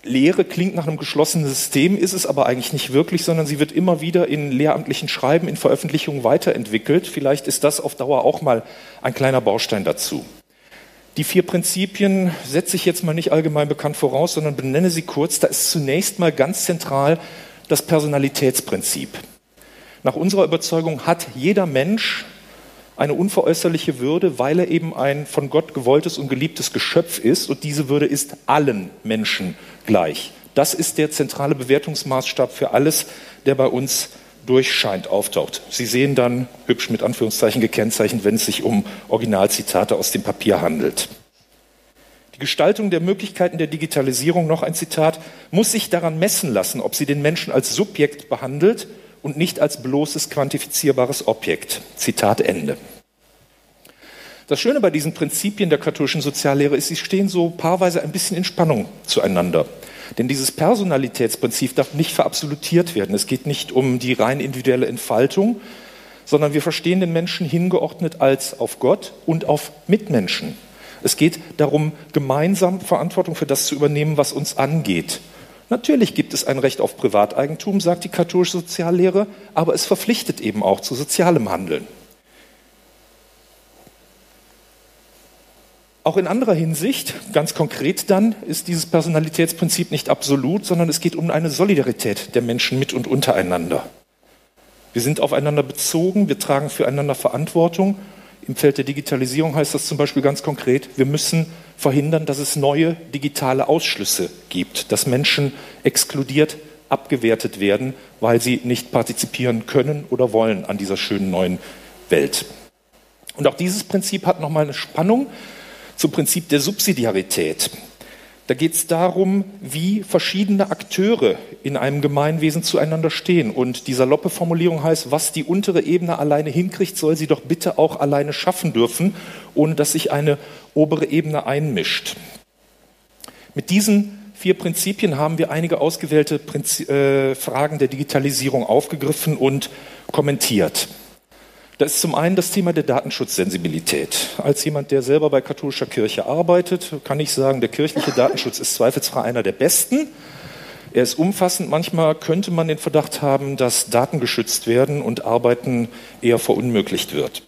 Lehre klingt nach einem geschlossenen System, ist es aber eigentlich nicht wirklich, sondern sie wird immer wieder in lehramtlichen Schreiben, in Veröffentlichungen weiterentwickelt. Vielleicht ist das auf Dauer auch mal ein kleiner Baustein dazu. Die vier Prinzipien setze ich jetzt mal nicht allgemein bekannt voraus, sondern benenne sie kurz. Da ist zunächst mal ganz zentral das Personalitätsprinzip. Nach unserer Überzeugung hat jeder Mensch eine unveräußerliche Würde, weil er eben ein von Gott gewolltes und geliebtes Geschöpf ist und diese Würde ist allen Menschen gleich. Das ist der zentrale Bewertungsmaßstab für alles, der bei uns durchscheint, auftaucht. Sie sehen dann, hübsch mit Anführungszeichen gekennzeichnet, wenn es sich um Originalzitate aus dem Papier handelt. Die Gestaltung der Möglichkeiten der Digitalisierung, noch ein Zitat, muss sich daran messen lassen, ob sie den Menschen als Subjekt behandelt und nicht als bloßes quantifizierbares Objekt. Zitat Ende. Das Schöne bei diesen Prinzipien der katholischen Soziallehre ist, sie stehen so paarweise ein bisschen in Spannung zueinander. Denn dieses Personalitätsprinzip darf nicht verabsolutiert werden. Es geht nicht um die rein individuelle Entfaltung, sondern wir verstehen den Menschen hingeordnet als auf Gott und auf Mitmenschen. Es geht darum, gemeinsam Verantwortung für das zu übernehmen, was uns angeht. Natürlich gibt es ein Recht auf Privateigentum, sagt die katholische Soziallehre, aber es verpflichtet eben auch zu sozialem Handeln. Auch in anderer Hinsicht, ganz konkret dann, ist dieses Personalitätsprinzip nicht absolut, sondern es geht um eine Solidarität der Menschen mit und untereinander. Wir sind aufeinander bezogen, wir tragen füreinander Verantwortung. Im Feld der Digitalisierung heißt das zum Beispiel ganz konkret, wir müssen verhindern, dass es neue digitale Ausschlüsse gibt, dass Menschen exkludiert, abgewertet werden, weil sie nicht partizipieren können oder wollen an dieser schönen neuen Welt. Und auch dieses Prinzip hat nochmal eine Spannung zum Prinzip der Subsidiarität. Da geht es darum, wie verschiedene Akteure in einem Gemeinwesen zueinander stehen. Und die saloppe Formulierung heißt, was die untere Ebene alleine hinkriegt, soll sie doch bitte auch alleine schaffen dürfen, ohne dass sich eine obere Ebene einmischt. Mit diesen vier Prinzipien haben wir einige ausgewählte Prinzi äh, Fragen der Digitalisierung aufgegriffen und kommentiert. Das ist zum einen das Thema der Datenschutzsensibilität. Als jemand, der selber bei katholischer Kirche arbeitet, kann ich sagen, der kirchliche Datenschutz ist zweifelsfrei einer der besten. Er ist umfassend. Manchmal könnte man den Verdacht haben, dass Daten geschützt werden und Arbeiten eher verunmöglicht wird.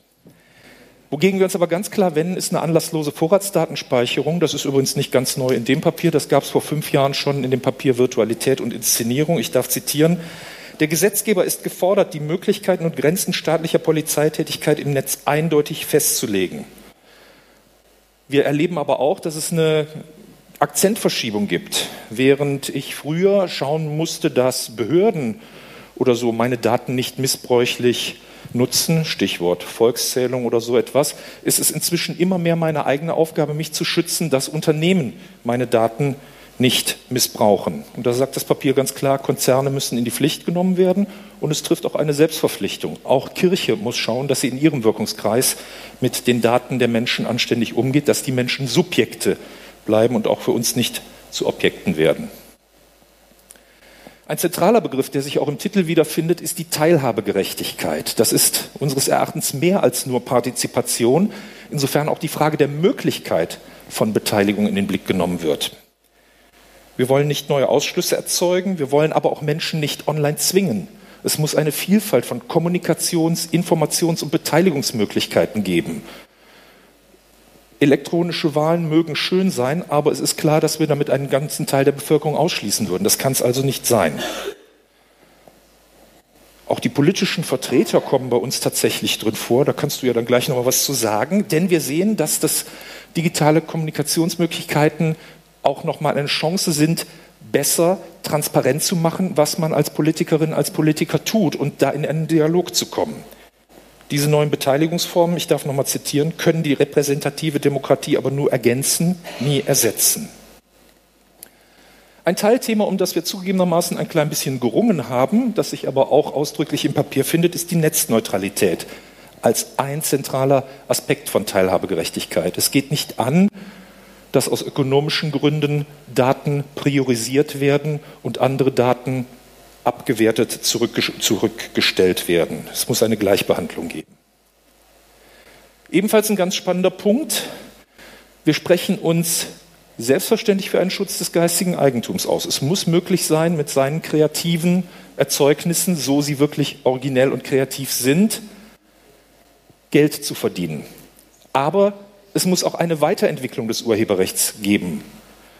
Wogegen wir uns aber ganz klar wenden, ist eine anlasslose Vorratsdatenspeicherung. Das ist übrigens nicht ganz neu in dem Papier. Das gab es vor fünf Jahren schon in dem Papier Virtualität und Inszenierung. Ich darf zitieren. Der Gesetzgeber ist gefordert, die Möglichkeiten und Grenzen staatlicher Polizeitätigkeit im Netz eindeutig festzulegen. Wir erleben aber auch, dass es eine Akzentverschiebung gibt. Während ich früher schauen musste, dass Behörden oder so meine Daten nicht missbräuchlich nutzen, Stichwort Volkszählung oder so etwas, ist es inzwischen immer mehr meine eigene Aufgabe, mich zu schützen, dass Unternehmen meine Daten nicht missbrauchen. Und da sagt das Papier ganz klar, Konzerne müssen in die Pflicht genommen werden und es trifft auch eine Selbstverpflichtung. Auch Kirche muss schauen, dass sie in ihrem Wirkungskreis mit den Daten der Menschen anständig umgeht, dass die Menschen Subjekte bleiben und auch für uns nicht zu Objekten werden. Ein zentraler Begriff, der sich auch im Titel wiederfindet, ist die Teilhabegerechtigkeit. Das ist unseres Erachtens mehr als nur Partizipation, insofern auch die Frage der Möglichkeit von Beteiligung in den Blick genommen wird. Wir wollen nicht neue Ausschlüsse erzeugen, wir wollen aber auch Menschen nicht online zwingen. Es muss eine Vielfalt von Kommunikations-, Informations- und Beteiligungsmöglichkeiten geben. Elektronische Wahlen mögen schön sein, aber es ist klar, dass wir damit einen ganzen Teil der Bevölkerung ausschließen würden. Das kann es also nicht sein. Auch die politischen Vertreter kommen bei uns tatsächlich drin vor. Da kannst du ja dann gleich noch mal was zu sagen. Denn wir sehen, dass das digitale Kommunikationsmöglichkeiten auch noch mal eine Chance sind, besser transparent zu machen, was man als Politikerin, als Politiker tut und da in einen Dialog zu kommen. Diese neuen Beteiligungsformen, ich darf nochmal zitieren, können die repräsentative Demokratie aber nur ergänzen, nie ersetzen. Ein Teilthema, um das wir zugegebenermaßen ein klein bisschen gerungen haben, das sich aber auch ausdrücklich im Papier findet, ist die Netzneutralität als ein zentraler Aspekt von Teilhabegerechtigkeit. Es geht nicht an, dass aus ökonomischen Gründen Daten priorisiert werden und andere Daten abgewertet zurückgestellt werden. Es muss eine Gleichbehandlung geben. Ebenfalls ein ganz spannender Punkt. Wir sprechen uns selbstverständlich für einen Schutz des geistigen Eigentums aus. Es muss möglich sein, mit seinen kreativen Erzeugnissen, so sie wirklich originell und kreativ sind, Geld zu verdienen. Aber es muss auch eine Weiterentwicklung des Urheberrechts geben.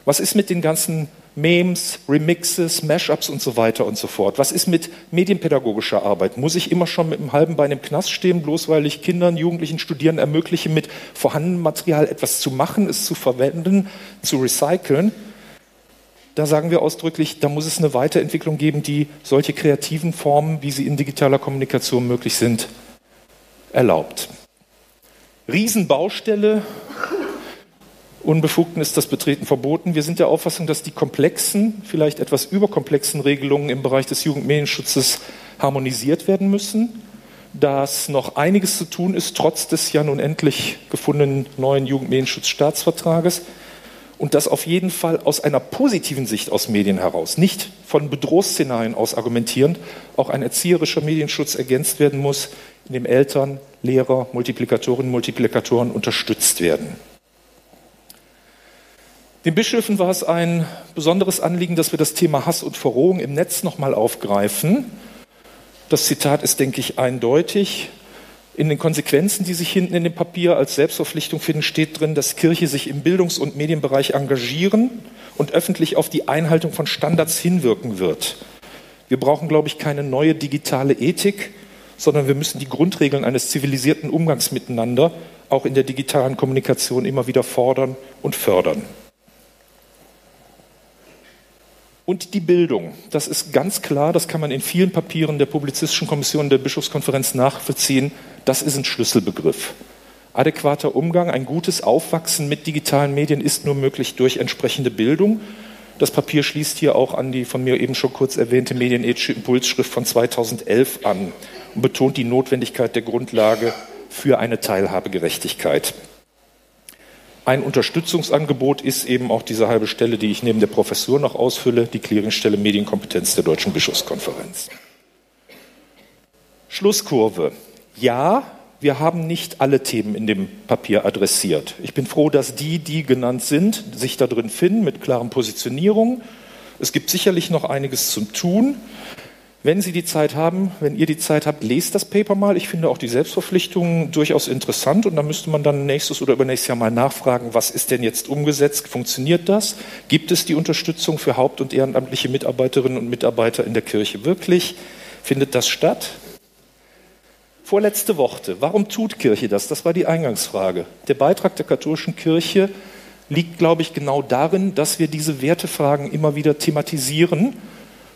Was ist mit den ganzen Memes, Remixes, Mashups und so weiter und so fort. Was ist mit medienpädagogischer Arbeit? Muss ich immer schon mit einem halben Bein im Knast stehen, bloß weil ich Kindern, Jugendlichen, Studierenden ermögliche, mit vorhandenem Material etwas zu machen, es zu verwenden, zu recyceln? Da sagen wir ausdrücklich, da muss es eine Weiterentwicklung geben, die solche kreativen Formen, wie sie in digitaler Kommunikation möglich sind, erlaubt. Riesenbaustelle, Unbefugten ist das Betreten verboten. Wir sind der Auffassung, dass die komplexen, vielleicht etwas überkomplexen Regelungen im Bereich des Jugendmedienschutzes harmonisiert werden müssen, dass noch einiges zu tun ist, trotz des ja nun endlich gefundenen neuen Jugendmedienschutzstaatsvertrages und dass auf jeden Fall aus einer positiven Sicht aus Medien heraus, nicht von Bedrohungsszenarien aus argumentierend, auch ein erzieherischer Medienschutz ergänzt werden muss, in dem Eltern, Lehrer, Multiplikatorinnen, Multiplikatoren unterstützt werden. Den Bischöfen war es ein besonderes Anliegen, dass wir das Thema Hass und Verrohung im Netz nochmal aufgreifen. Das Zitat ist, denke ich, eindeutig. In den Konsequenzen, die sich hinten in dem Papier als Selbstverpflichtung finden, steht drin, dass Kirche sich im Bildungs- und Medienbereich engagieren und öffentlich auf die Einhaltung von Standards hinwirken wird. Wir brauchen, glaube ich, keine neue digitale Ethik, sondern wir müssen die Grundregeln eines zivilisierten Umgangs miteinander auch in der digitalen Kommunikation immer wieder fordern und fördern. Und die Bildung, das ist ganz klar, das kann man in vielen Papieren der Publizistischen Kommission der Bischofskonferenz nachvollziehen, das ist ein Schlüsselbegriff. Adäquater Umgang, ein gutes Aufwachsen mit digitalen Medien ist nur möglich durch entsprechende Bildung. Das Papier schließt hier auch an die von mir eben schon kurz erwähnte medienethische Impulsschrift von 2011 an und betont die Notwendigkeit der Grundlage für eine Teilhabegerechtigkeit. Ein Unterstützungsangebot ist eben auch diese halbe Stelle, die ich neben der Professur noch ausfülle, die Clearingstelle Medienkompetenz der Deutschen Bischofskonferenz. Schlusskurve. Ja, wir haben nicht alle Themen in dem Papier adressiert. Ich bin froh, dass die, die genannt sind, sich da drin finden mit klaren Positionierungen. Es gibt sicherlich noch einiges zum Tun. Wenn Sie die Zeit haben, wenn ihr die Zeit habt, lest das Paper mal. Ich finde auch die Selbstverpflichtungen durchaus interessant und da müsste man dann nächstes oder übernächstes Jahr mal nachfragen, was ist denn jetzt umgesetzt? Funktioniert das? Gibt es die Unterstützung für haupt- und ehrenamtliche Mitarbeiterinnen und Mitarbeiter in der Kirche wirklich? Findet das statt? Vorletzte Worte. Warum tut Kirche das? Das war die Eingangsfrage. Der Beitrag der katholischen Kirche liegt, glaube ich, genau darin, dass wir diese Wertefragen immer wieder thematisieren.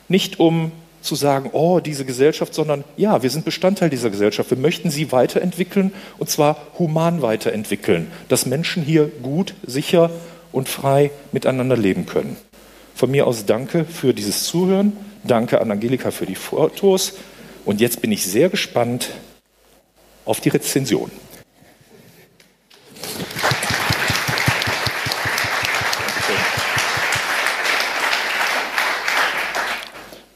Nicht um zu sagen, oh, diese Gesellschaft, sondern ja, wir sind Bestandteil dieser Gesellschaft. Wir möchten sie weiterentwickeln und zwar human weiterentwickeln, dass Menschen hier gut, sicher und frei miteinander leben können. Von mir aus danke für dieses Zuhören, danke an Angelika für die Fotos und jetzt bin ich sehr gespannt auf die Rezension.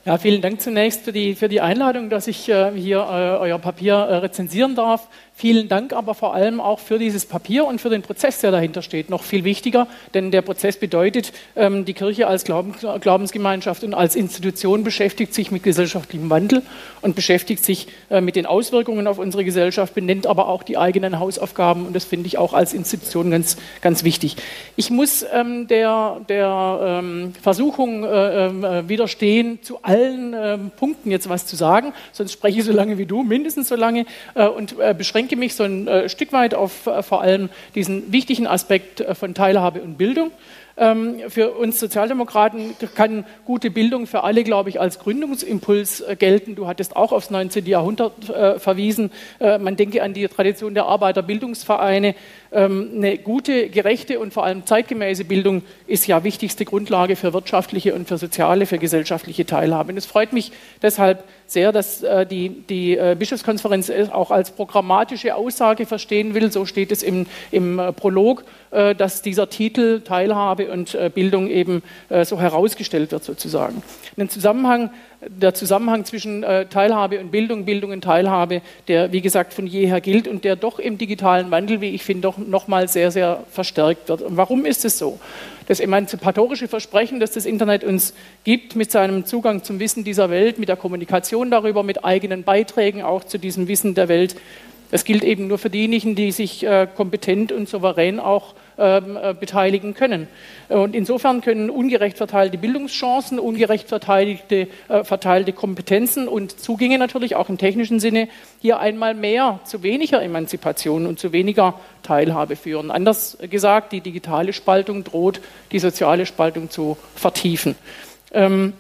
Ja, vielen Dank zunächst für die, für die Einladung, dass ich äh, hier äh, euer Papier äh, rezensieren darf. Vielen Dank aber vor allem auch für dieses Papier und für den Prozess, der dahinter steht. Noch viel wichtiger, denn der Prozess bedeutet, ähm, die Kirche als Glauben, Glaubensgemeinschaft und als Institution beschäftigt sich mit gesellschaftlichem Wandel und beschäftigt sich äh, mit den Auswirkungen auf unsere Gesellschaft, benennt aber auch die eigenen Hausaufgaben und das finde ich auch als Institution ganz, ganz wichtig. Ich muss ähm, der, der ähm, Versuchung äh, äh, widerstehen, zu allen Punkten jetzt was zu sagen, sonst spreche ich so lange wie du, mindestens so lange und beschränke beschränke mich so ein äh, Stück weit auf äh, vor allem diesen wichtigen Aspekt äh, von Teilhabe und Bildung. Ähm, für uns Sozialdemokraten kann gute Bildung für alle, glaube ich, als Gründungsimpuls äh, gelten. Du hattest auch aufs 19. Jahrhundert äh, verwiesen. Äh, man denke an die Tradition der Arbeiterbildungsvereine. Ähm, eine gute, gerechte und vor allem zeitgemäße Bildung ist ja wichtigste Grundlage für wirtschaftliche und für soziale, für gesellschaftliche Teilhabe. Und es freut mich deshalb sehr, dass äh, die, die äh, Bischofskonferenz es auch als programmatische Aussage verstehen will. So steht es im, im äh, Prolog, äh, dass dieser Titel Teilhabe und äh, Bildung eben äh, so herausgestellt wird sozusagen. Den Zusammenhang der Zusammenhang zwischen äh, Teilhabe und Bildung, Bildung und Teilhabe, der wie gesagt von jeher gilt und der doch im digitalen Wandel, wie ich finde, doch nochmal sehr, sehr verstärkt wird. Und warum ist es so? Das emanzipatorische Versprechen, das das Internet uns gibt, mit seinem Zugang zum Wissen dieser Welt, mit der Kommunikation darüber, mit eigenen Beiträgen auch zu diesem Wissen der Welt, das gilt eben nur für diejenigen, die sich äh, kompetent und souverän auch äh, beteiligen können. Und insofern können ungerecht verteilte Bildungschancen, ungerecht verteilte, äh, verteilte Kompetenzen und Zugänge natürlich auch im technischen Sinne hier einmal mehr zu weniger Emanzipation und zu weniger Teilhabe führen. Anders gesagt, die digitale Spaltung droht, die soziale Spaltung zu vertiefen. Ähm,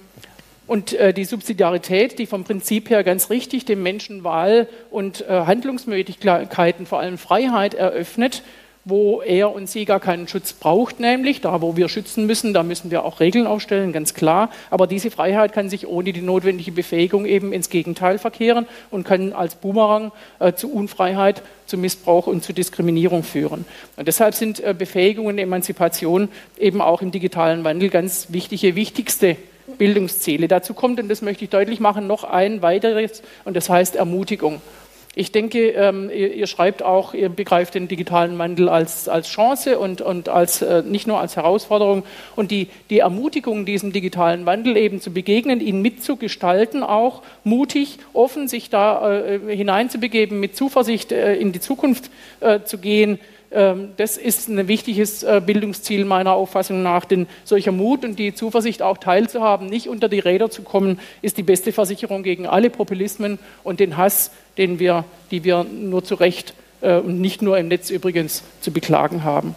und äh, die Subsidiarität, die vom Prinzip her ganz richtig dem Menschen Wahl und äh, Handlungsmöglichkeiten, vor allem Freiheit eröffnet, wo er und sie gar keinen Schutz braucht, nämlich da, wo wir schützen müssen, da müssen wir auch Regeln aufstellen, ganz klar. Aber diese Freiheit kann sich ohne die notwendige Befähigung eben ins Gegenteil verkehren und kann als Boomerang äh, zu Unfreiheit, zu Missbrauch und zu Diskriminierung führen. Und deshalb sind äh, Befähigung und Emanzipation eben auch im digitalen Wandel ganz wichtige, wichtigste Bildungsziele. Dazu kommt, und das möchte ich deutlich machen, noch ein weiteres, und das heißt Ermutigung. Ich denke, ähm, ihr, ihr, schreibt auch, ihr begreift den digitalen Wandel als, als Chance und, und als, äh, nicht nur als Herausforderung. Und die, die Ermutigung, diesem digitalen Wandel eben zu begegnen, ihn mitzugestalten, auch mutig, offen sich da äh, hineinzubegeben, mit Zuversicht äh, in die Zukunft äh, zu gehen, ähm, das ist ein wichtiges äh, Bildungsziel meiner Auffassung nach, denn solcher Mut und die Zuversicht auch teilzuhaben, nicht unter die Räder zu kommen, ist die beste Versicherung gegen alle Populismen und den Hass, den wir, die wir nur zu Recht äh, und nicht nur im Netz übrigens zu beklagen haben.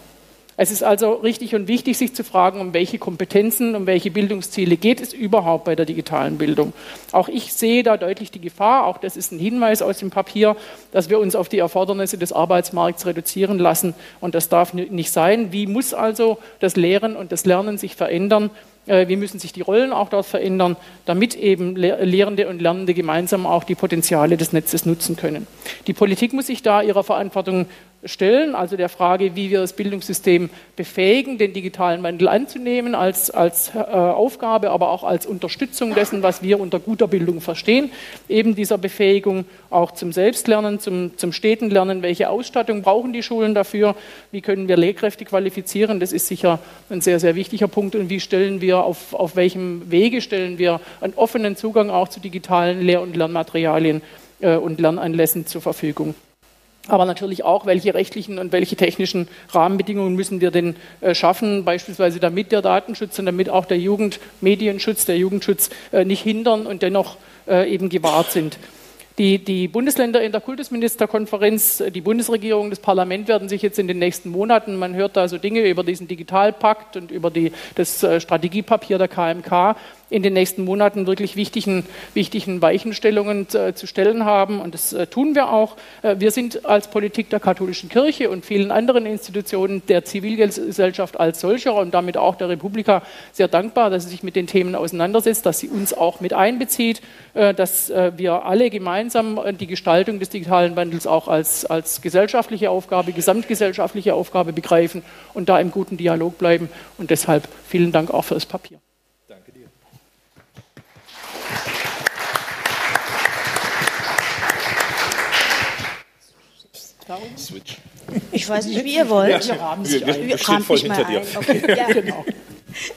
Es ist also richtig und wichtig, sich zu fragen, um welche Kompetenzen, um welche Bildungsziele geht es überhaupt bei der digitalen Bildung. Auch ich sehe da deutlich die Gefahr, auch das ist ein Hinweis aus dem Papier, dass wir uns auf die Erfordernisse des Arbeitsmarkts reduzieren lassen. Und das darf nicht sein. Wie muss also das Lehren und das Lernen sich verändern? Äh, wie müssen sich die Rollen auch dort verändern, damit eben Lehrende und Lernende gemeinsam auch die Potenziale des Netzes nutzen können. Die Politik muss sich da ihrer Verantwortung stellen, also der Frage, wie wir das Bildungssystem befähigen, den digitalen Wandel anzunehmen als, als äh, Aufgabe, aber auch als Unterstützung dessen, was wir unter guter Bildung verstehen, eben dieser Befähigung auch zum Selbstlernen, zum, zum steten Lernen, welche Ausstattung brauchen die Schulen dafür, wie können wir Lehrkräfte qualifizieren, das ist sicher ein sehr, sehr wichtiger Punkt und wie stellen wir wir, auf, auf welchem Wege stellen wir einen offenen Zugang auch zu digitalen Lehr- und Lernmaterialien äh, und Lernanlässen zur Verfügung. Aber natürlich auch, welche rechtlichen und welche technischen Rahmenbedingungen müssen wir denn äh, schaffen, beispielsweise damit der Datenschutz und damit auch der Jugendmedienschutz, der Jugendschutz äh, nicht hindern und dennoch äh, eben gewahrt sind. Die, die, Bundesländer in der Kultusministerkonferenz, die Bundesregierung, das Parlament werden sich jetzt in den nächsten Monaten, man hört da so Dinge über diesen Digitalpakt und über die, das Strategiepapier der KMK, in den nächsten Monaten wirklich wichtigen, wichtigen Weichenstellungen äh, zu stellen haben. Und das äh, tun wir auch. Äh, wir sind als Politik der katholischen Kirche und vielen anderen Institutionen der Zivilgesellschaft als solcher und damit auch der Republika sehr dankbar, dass sie sich mit den Themen auseinandersetzt, dass sie uns auch mit einbezieht, dass wir alle gemeinsam die Gestaltung des digitalen Wandels auch als, als gesellschaftliche Aufgabe, gesamtgesellschaftliche Aufgabe begreifen und da im guten Dialog bleiben. Und deshalb vielen Dank auch für das Papier. Switch. Ich weiß nicht, wie ihr wollt. Ja, wir, wir, wir stehen voll hinter dir. Okay. Ja. genau.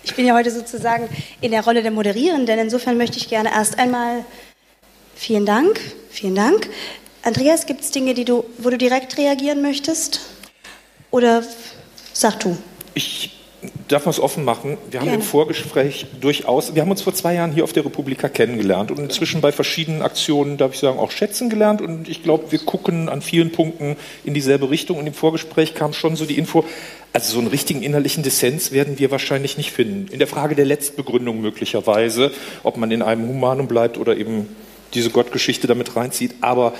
Ich bin ja heute sozusagen in der Rolle der Moderierenden. Insofern möchte ich gerne erst einmal vielen Dank, vielen Dank. Andreas, gibt es Dinge, die du, wo du direkt reagieren möchtest? Oder sag du? Ich darf man es offen machen? Wir haben Gerne. im Vorgespräch durchaus, wir haben uns vor zwei Jahren hier auf der Republika kennengelernt und inzwischen bei verschiedenen Aktionen, darf ich sagen, auch schätzen gelernt und ich glaube, wir gucken an vielen Punkten in dieselbe Richtung und im Vorgespräch kam schon so die Info, also so einen richtigen innerlichen Dissens werden wir wahrscheinlich nicht finden. In der Frage der Letztbegründung möglicherweise, ob man in einem Humanum bleibt oder eben diese Gottgeschichte damit reinzieht, aber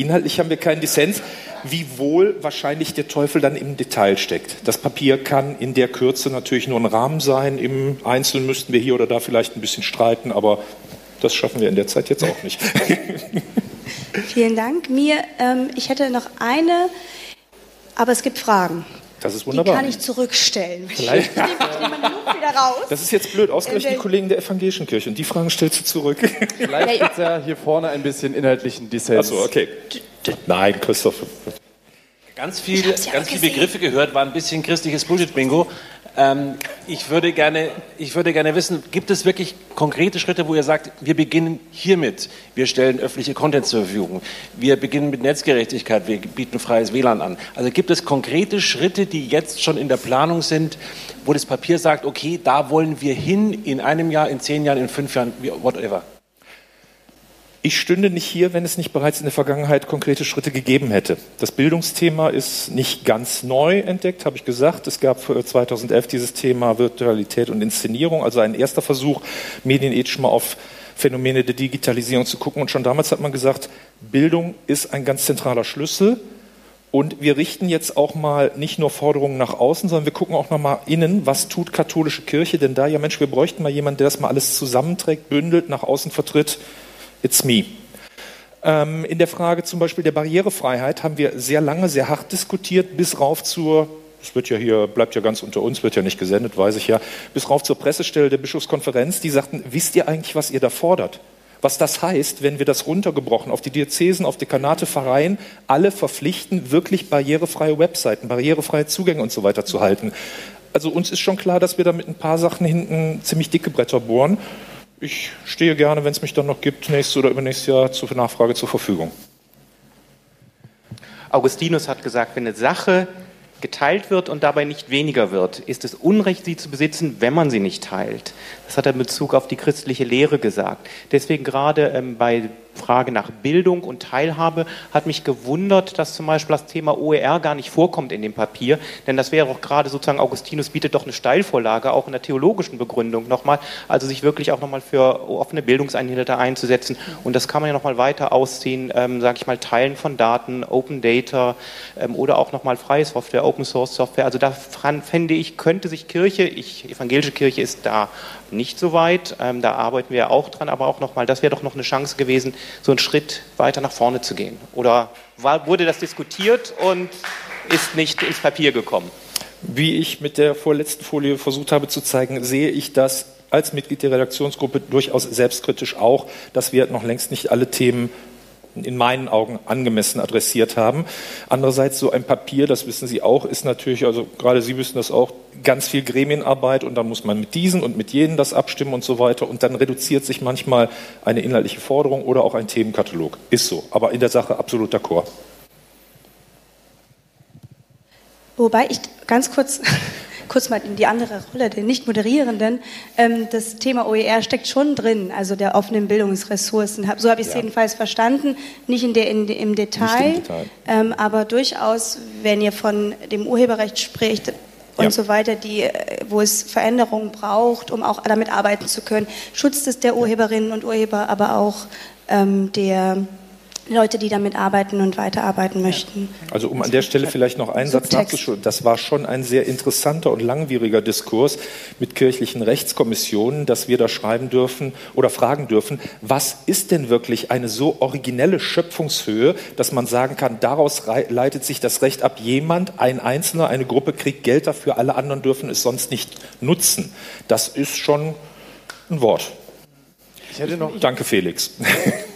inhaltlich haben wir keinen Dissens wie wohl wahrscheinlich der Teufel dann im Detail steckt. Das Papier kann in der Kürze natürlich nur ein Rahmen sein. Im Einzelnen müssten wir hier oder da vielleicht ein bisschen streiten, aber das schaffen wir in der Zeit jetzt auch nicht. Vielen Dank. Mir, ähm, ich hätte noch eine, aber es gibt Fragen. Das ist wunderbar. Die kann ich zurückstellen. Vielleicht. Ich nehme wieder raus. Das ist jetzt blöd, ausgerechnet die Kollegen der evangelischen Kirche. Und die Fragen stellst du zurück. Vielleicht gibt es ja hier vorne ein bisschen inhaltlichen Dissens. Achso, okay. Nein, Christoph. Ganz viel, ganz viele Begriffe gehört, war ein bisschen christliches Bullshit-Bingo. Ähm, ich, würde gerne, ich würde gerne wissen, gibt es wirklich konkrete Schritte, wo ihr sagt, wir beginnen hiermit, wir stellen öffentliche Content zur Verfügung, wir beginnen mit Netzgerechtigkeit, wir bieten freies WLAN an. Also gibt es konkrete Schritte, die jetzt schon in der Planung sind, wo das Papier sagt, okay, da wollen wir hin in einem Jahr, in zehn Jahren, in fünf Jahren, whatever? Ich stünde nicht hier, wenn es nicht bereits in der Vergangenheit konkrete Schritte gegeben hätte. Das Bildungsthema ist nicht ganz neu entdeckt, habe ich gesagt. Es gab 2011 dieses Thema Virtualität und Inszenierung, also ein erster Versuch, medienethisch mal auf Phänomene der Digitalisierung zu gucken. Und schon damals hat man gesagt, Bildung ist ein ganz zentraler Schlüssel. Und wir richten jetzt auch mal nicht nur Forderungen nach außen, sondern wir gucken auch noch mal innen, was tut katholische Kirche denn da? Ja Mensch, wir bräuchten mal jemanden, der das mal alles zusammenträgt, bündelt, nach außen vertritt It's me. Ähm, in der Frage zum Beispiel der Barrierefreiheit haben wir sehr lange, sehr hart diskutiert, bis rauf zur, das wird ja hier, bleibt ja ganz unter uns, wird ja nicht gesendet, weiß ich ja, bis rauf zur Pressestelle der Bischofskonferenz, die sagten, wisst ihr eigentlich, was ihr da fordert? Was das heißt, wenn wir das runtergebrochen auf die Diözesen, auf Dekanate, Pfarreien, alle verpflichten, wirklich barrierefreie Webseiten, barrierefreie Zugänge und so weiter zu halten. Also uns ist schon klar, dass wir da mit ein paar Sachen hinten ziemlich dicke Bretter bohren. Ich stehe gerne, wenn es mich dann noch gibt, nächstes oder übernächstes Jahr zur Nachfrage zur Verfügung. Augustinus hat gesagt, wenn eine Sache geteilt wird und dabei nicht weniger wird, ist es Unrecht, sie zu besitzen, wenn man sie nicht teilt. Das hat er in Bezug auf die christliche Lehre gesagt. Deswegen gerade ähm, bei Frage nach Bildung und Teilhabe hat mich gewundert, dass zum Beispiel das Thema OER gar nicht vorkommt in dem Papier, denn das wäre auch gerade sozusagen, Augustinus bietet doch eine Steilvorlage, auch in der theologischen Begründung nochmal, also sich wirklich auch nochmal für offene Bildungseinheiten einzusetzen. Und das kann man ja nochmal weiter ausziehen, ähm, sage ich mal, Teilen von Daten, Open Data ähm, oder auch nochmal freie Software, Open Source Software, also da fände ich, könnte sich Kirche, ich, evangelische Kirche ist da nicht so weit, ähm, da arbeiten wir auch dran, aber auch nochmal, das wäre doch noch eine Chance gewesen, so einen Schritt weiter nach vorne zu gehen? Oder war, wurde das diskutiert und ist nicht ins Papier gekommen? Wie ich mit der vorletzten Folie versucht habe zu zeigen, sehe ich das als Mitglied der Redaktionsgruppe durchaus selbstkritisch auch, dass wir noch längst nicht alle Themen in meinen Augen angemessen adressiert haben. Andererseits so ein Papier, das wissen Sie auch, ist natürlich, also gerade Sie wissen das auch, ganz viel Gremienarbeit und dann muss man mit diesen und mit jenen das abstimmen und so weiter und dann reduziert sich manchmal eine inhaltliche Forderung oder auch ein Themenkatalog. Ist so, aber in der Sache absolut d'accord. Wobei ich ganz kurz, kurz mal in die andere Rolle, den Nicht-Moderierenden, ähm, das Thema OER steckt schon drin, also der offenen Bildungsressourcen. So habe ich es Ja. jedenfalls verstanden, nicht in der, in, im Detail, Detail. Ähm, aber durchaus, wenn ihr von dem Urheberrecht spricht und Ja. so weiter, die, äh, wo es Veränderungen braucht, um auch damit arbeiten zu können. Schutz des der Urheberinnen und Urheber, aber auch ähm, der Leute, die damit arbeiten und weiterarbeiten möchten. Also um an der Stelle vielleicht noch einen Satz Subtext. nachzuschauen. Das war schon ein sehr interessanter und langwieriger Diskurs mit kirchlichen Rechtskommissionen, dass wir da schreiben dürfen oder fragen dürfen, was ist denn wirklich eine so originelle Schöpfungshöhe, dass man sagen kann, daraus leitet sich das Recht ab, jemand, ein Einzelner, eine Gruppe kriegt Geld dafür, alle anderen dürfen es sonst nicht nutzen. Das ist schon ein Wort. Ich hätte noch, Danke, Felix.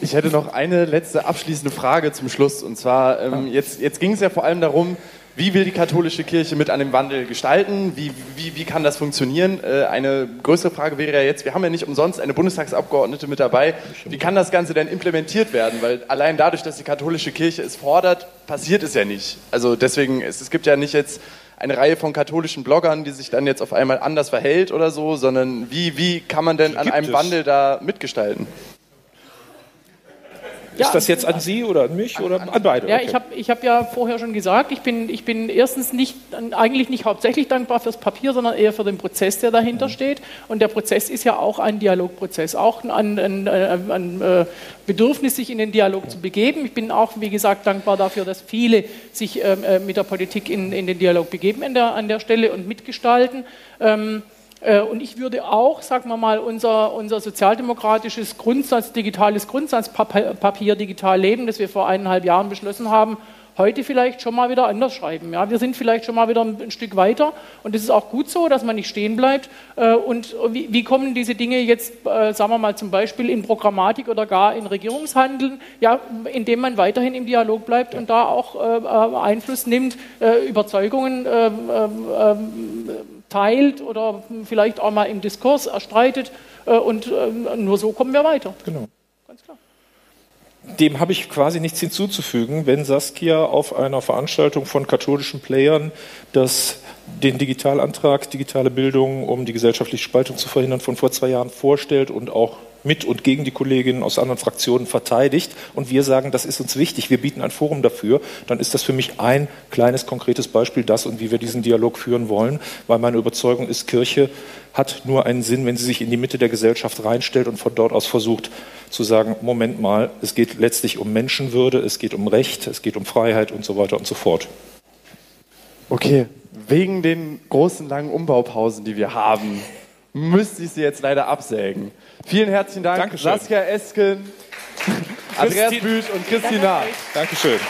Ich hätte noch eine letzte abschließende Frage zum Schluss. Und zwar, ähm, jetzt, jetzt ging es ja vor allem darum, wie will die katholische Kirche mit einem Wandel gestalten? Wie, wie, wie kann das funktionieren? Äh, eine größere Frage wäre ja jetzt, wir haben ja nicht umsonst eine Bundestagsabgeordnete mit dabei. Wie kann das Ganze denn implementiert werden? Weil allein dadurch, dass die katholische Kirche es fordert, passiert es ja nicht. Also deswegen, es, es gibt ja nicht jetzt eine Reihe von katholischen Bloggern, die sich dann jetzt auf einmal anders verhält oder so, sondern wie, wie kann man denn an einem es. Wandel da mitgestalten? Ist das jetzt an Sie oder an mich oder an beide? Ja, Okay. ich habe ich hab ja vorher schon gesagt, ich bin, ich bin erstens nicht, eigentlich nicht hauptsächlich dankbar fürs Papier, sondern eher für den Prozess, der dahinter steht. Und der Prozess ist ja auch ein Dialogprozess, auch ein, ein, ein, ein äh, Bedürfnis, sich in den Dialog zu begeben. Ich bin auch, wie gesagt, dankbar dafür, dass viele sich ähm, äh, mit der Politik in, in den Dialog begeben an der, an der Stelle und mitgestalten. Ähm, äh, Und ich würde auch, sagen wir mal, unser, unser sozialdemokratisches Grundsatz, digitales Grundsatzpapier Digital Leben, das wir vor eineinhalb Jahren beschlossen haben, heute vielleicht schon mal wieder anders schreiben. Ja, wir sind vielleicht schon mal wieder ein, Stück weiter und es ist auch gut so, dass man nicht stehen bleibt. Äh, Und wie, wie kommen diese Dinge jetzt, äh, sagen wir mal zum Beispiel in Programmatik oder gar in Regierungshandeln? Ja, indem man weiterhin im Dialog bleibt und da auch äh, äh, Einfluss nimmt, äh, Überzeugungen äh, äh, äh, teilt oder vielleicht auch mal im Diskurs erstreitet. äh, Und äh, nur so kommen wir weiter. Genau. Dem habe ich quasi nichts hinzuzufügen, wenn Saskia auf einer Veranstaltung von katholischen Playern das, den Digitalantrag Digitale Bildung, um die gesellschaftliche Spaltung zu verhindern, von vor zwei Jahren vorstellt und auch mit und gegen die Kolleginnen aus anderen Fraktionen verteidigt und wir sagen, das ist uns wichtig, wir bieten ein Forum dafür, dann ist das für mich ein kleines konkretes Beispiel das und wie wir diesen Dialog führen wollen, weil meine Überzeugung ist, Kirche hat nur einen Sinn, wenn sie sich in die Mitte der Gesellschaft reinstellt und von dort aus versucht zu sagen, Moment mal, es geht letztlich um Menschenwürde, es geht um Recht, es geht um Freiheit und so weiter und so fort. Okay, wegen den großen langen Umbaupausen, die wir haben, müsste ich Sie jetzt leider absägen. Vielen herzlichen Dank, Dankeschön. Saskia Esken, Andreas Büsch und Christina. Dankeschön.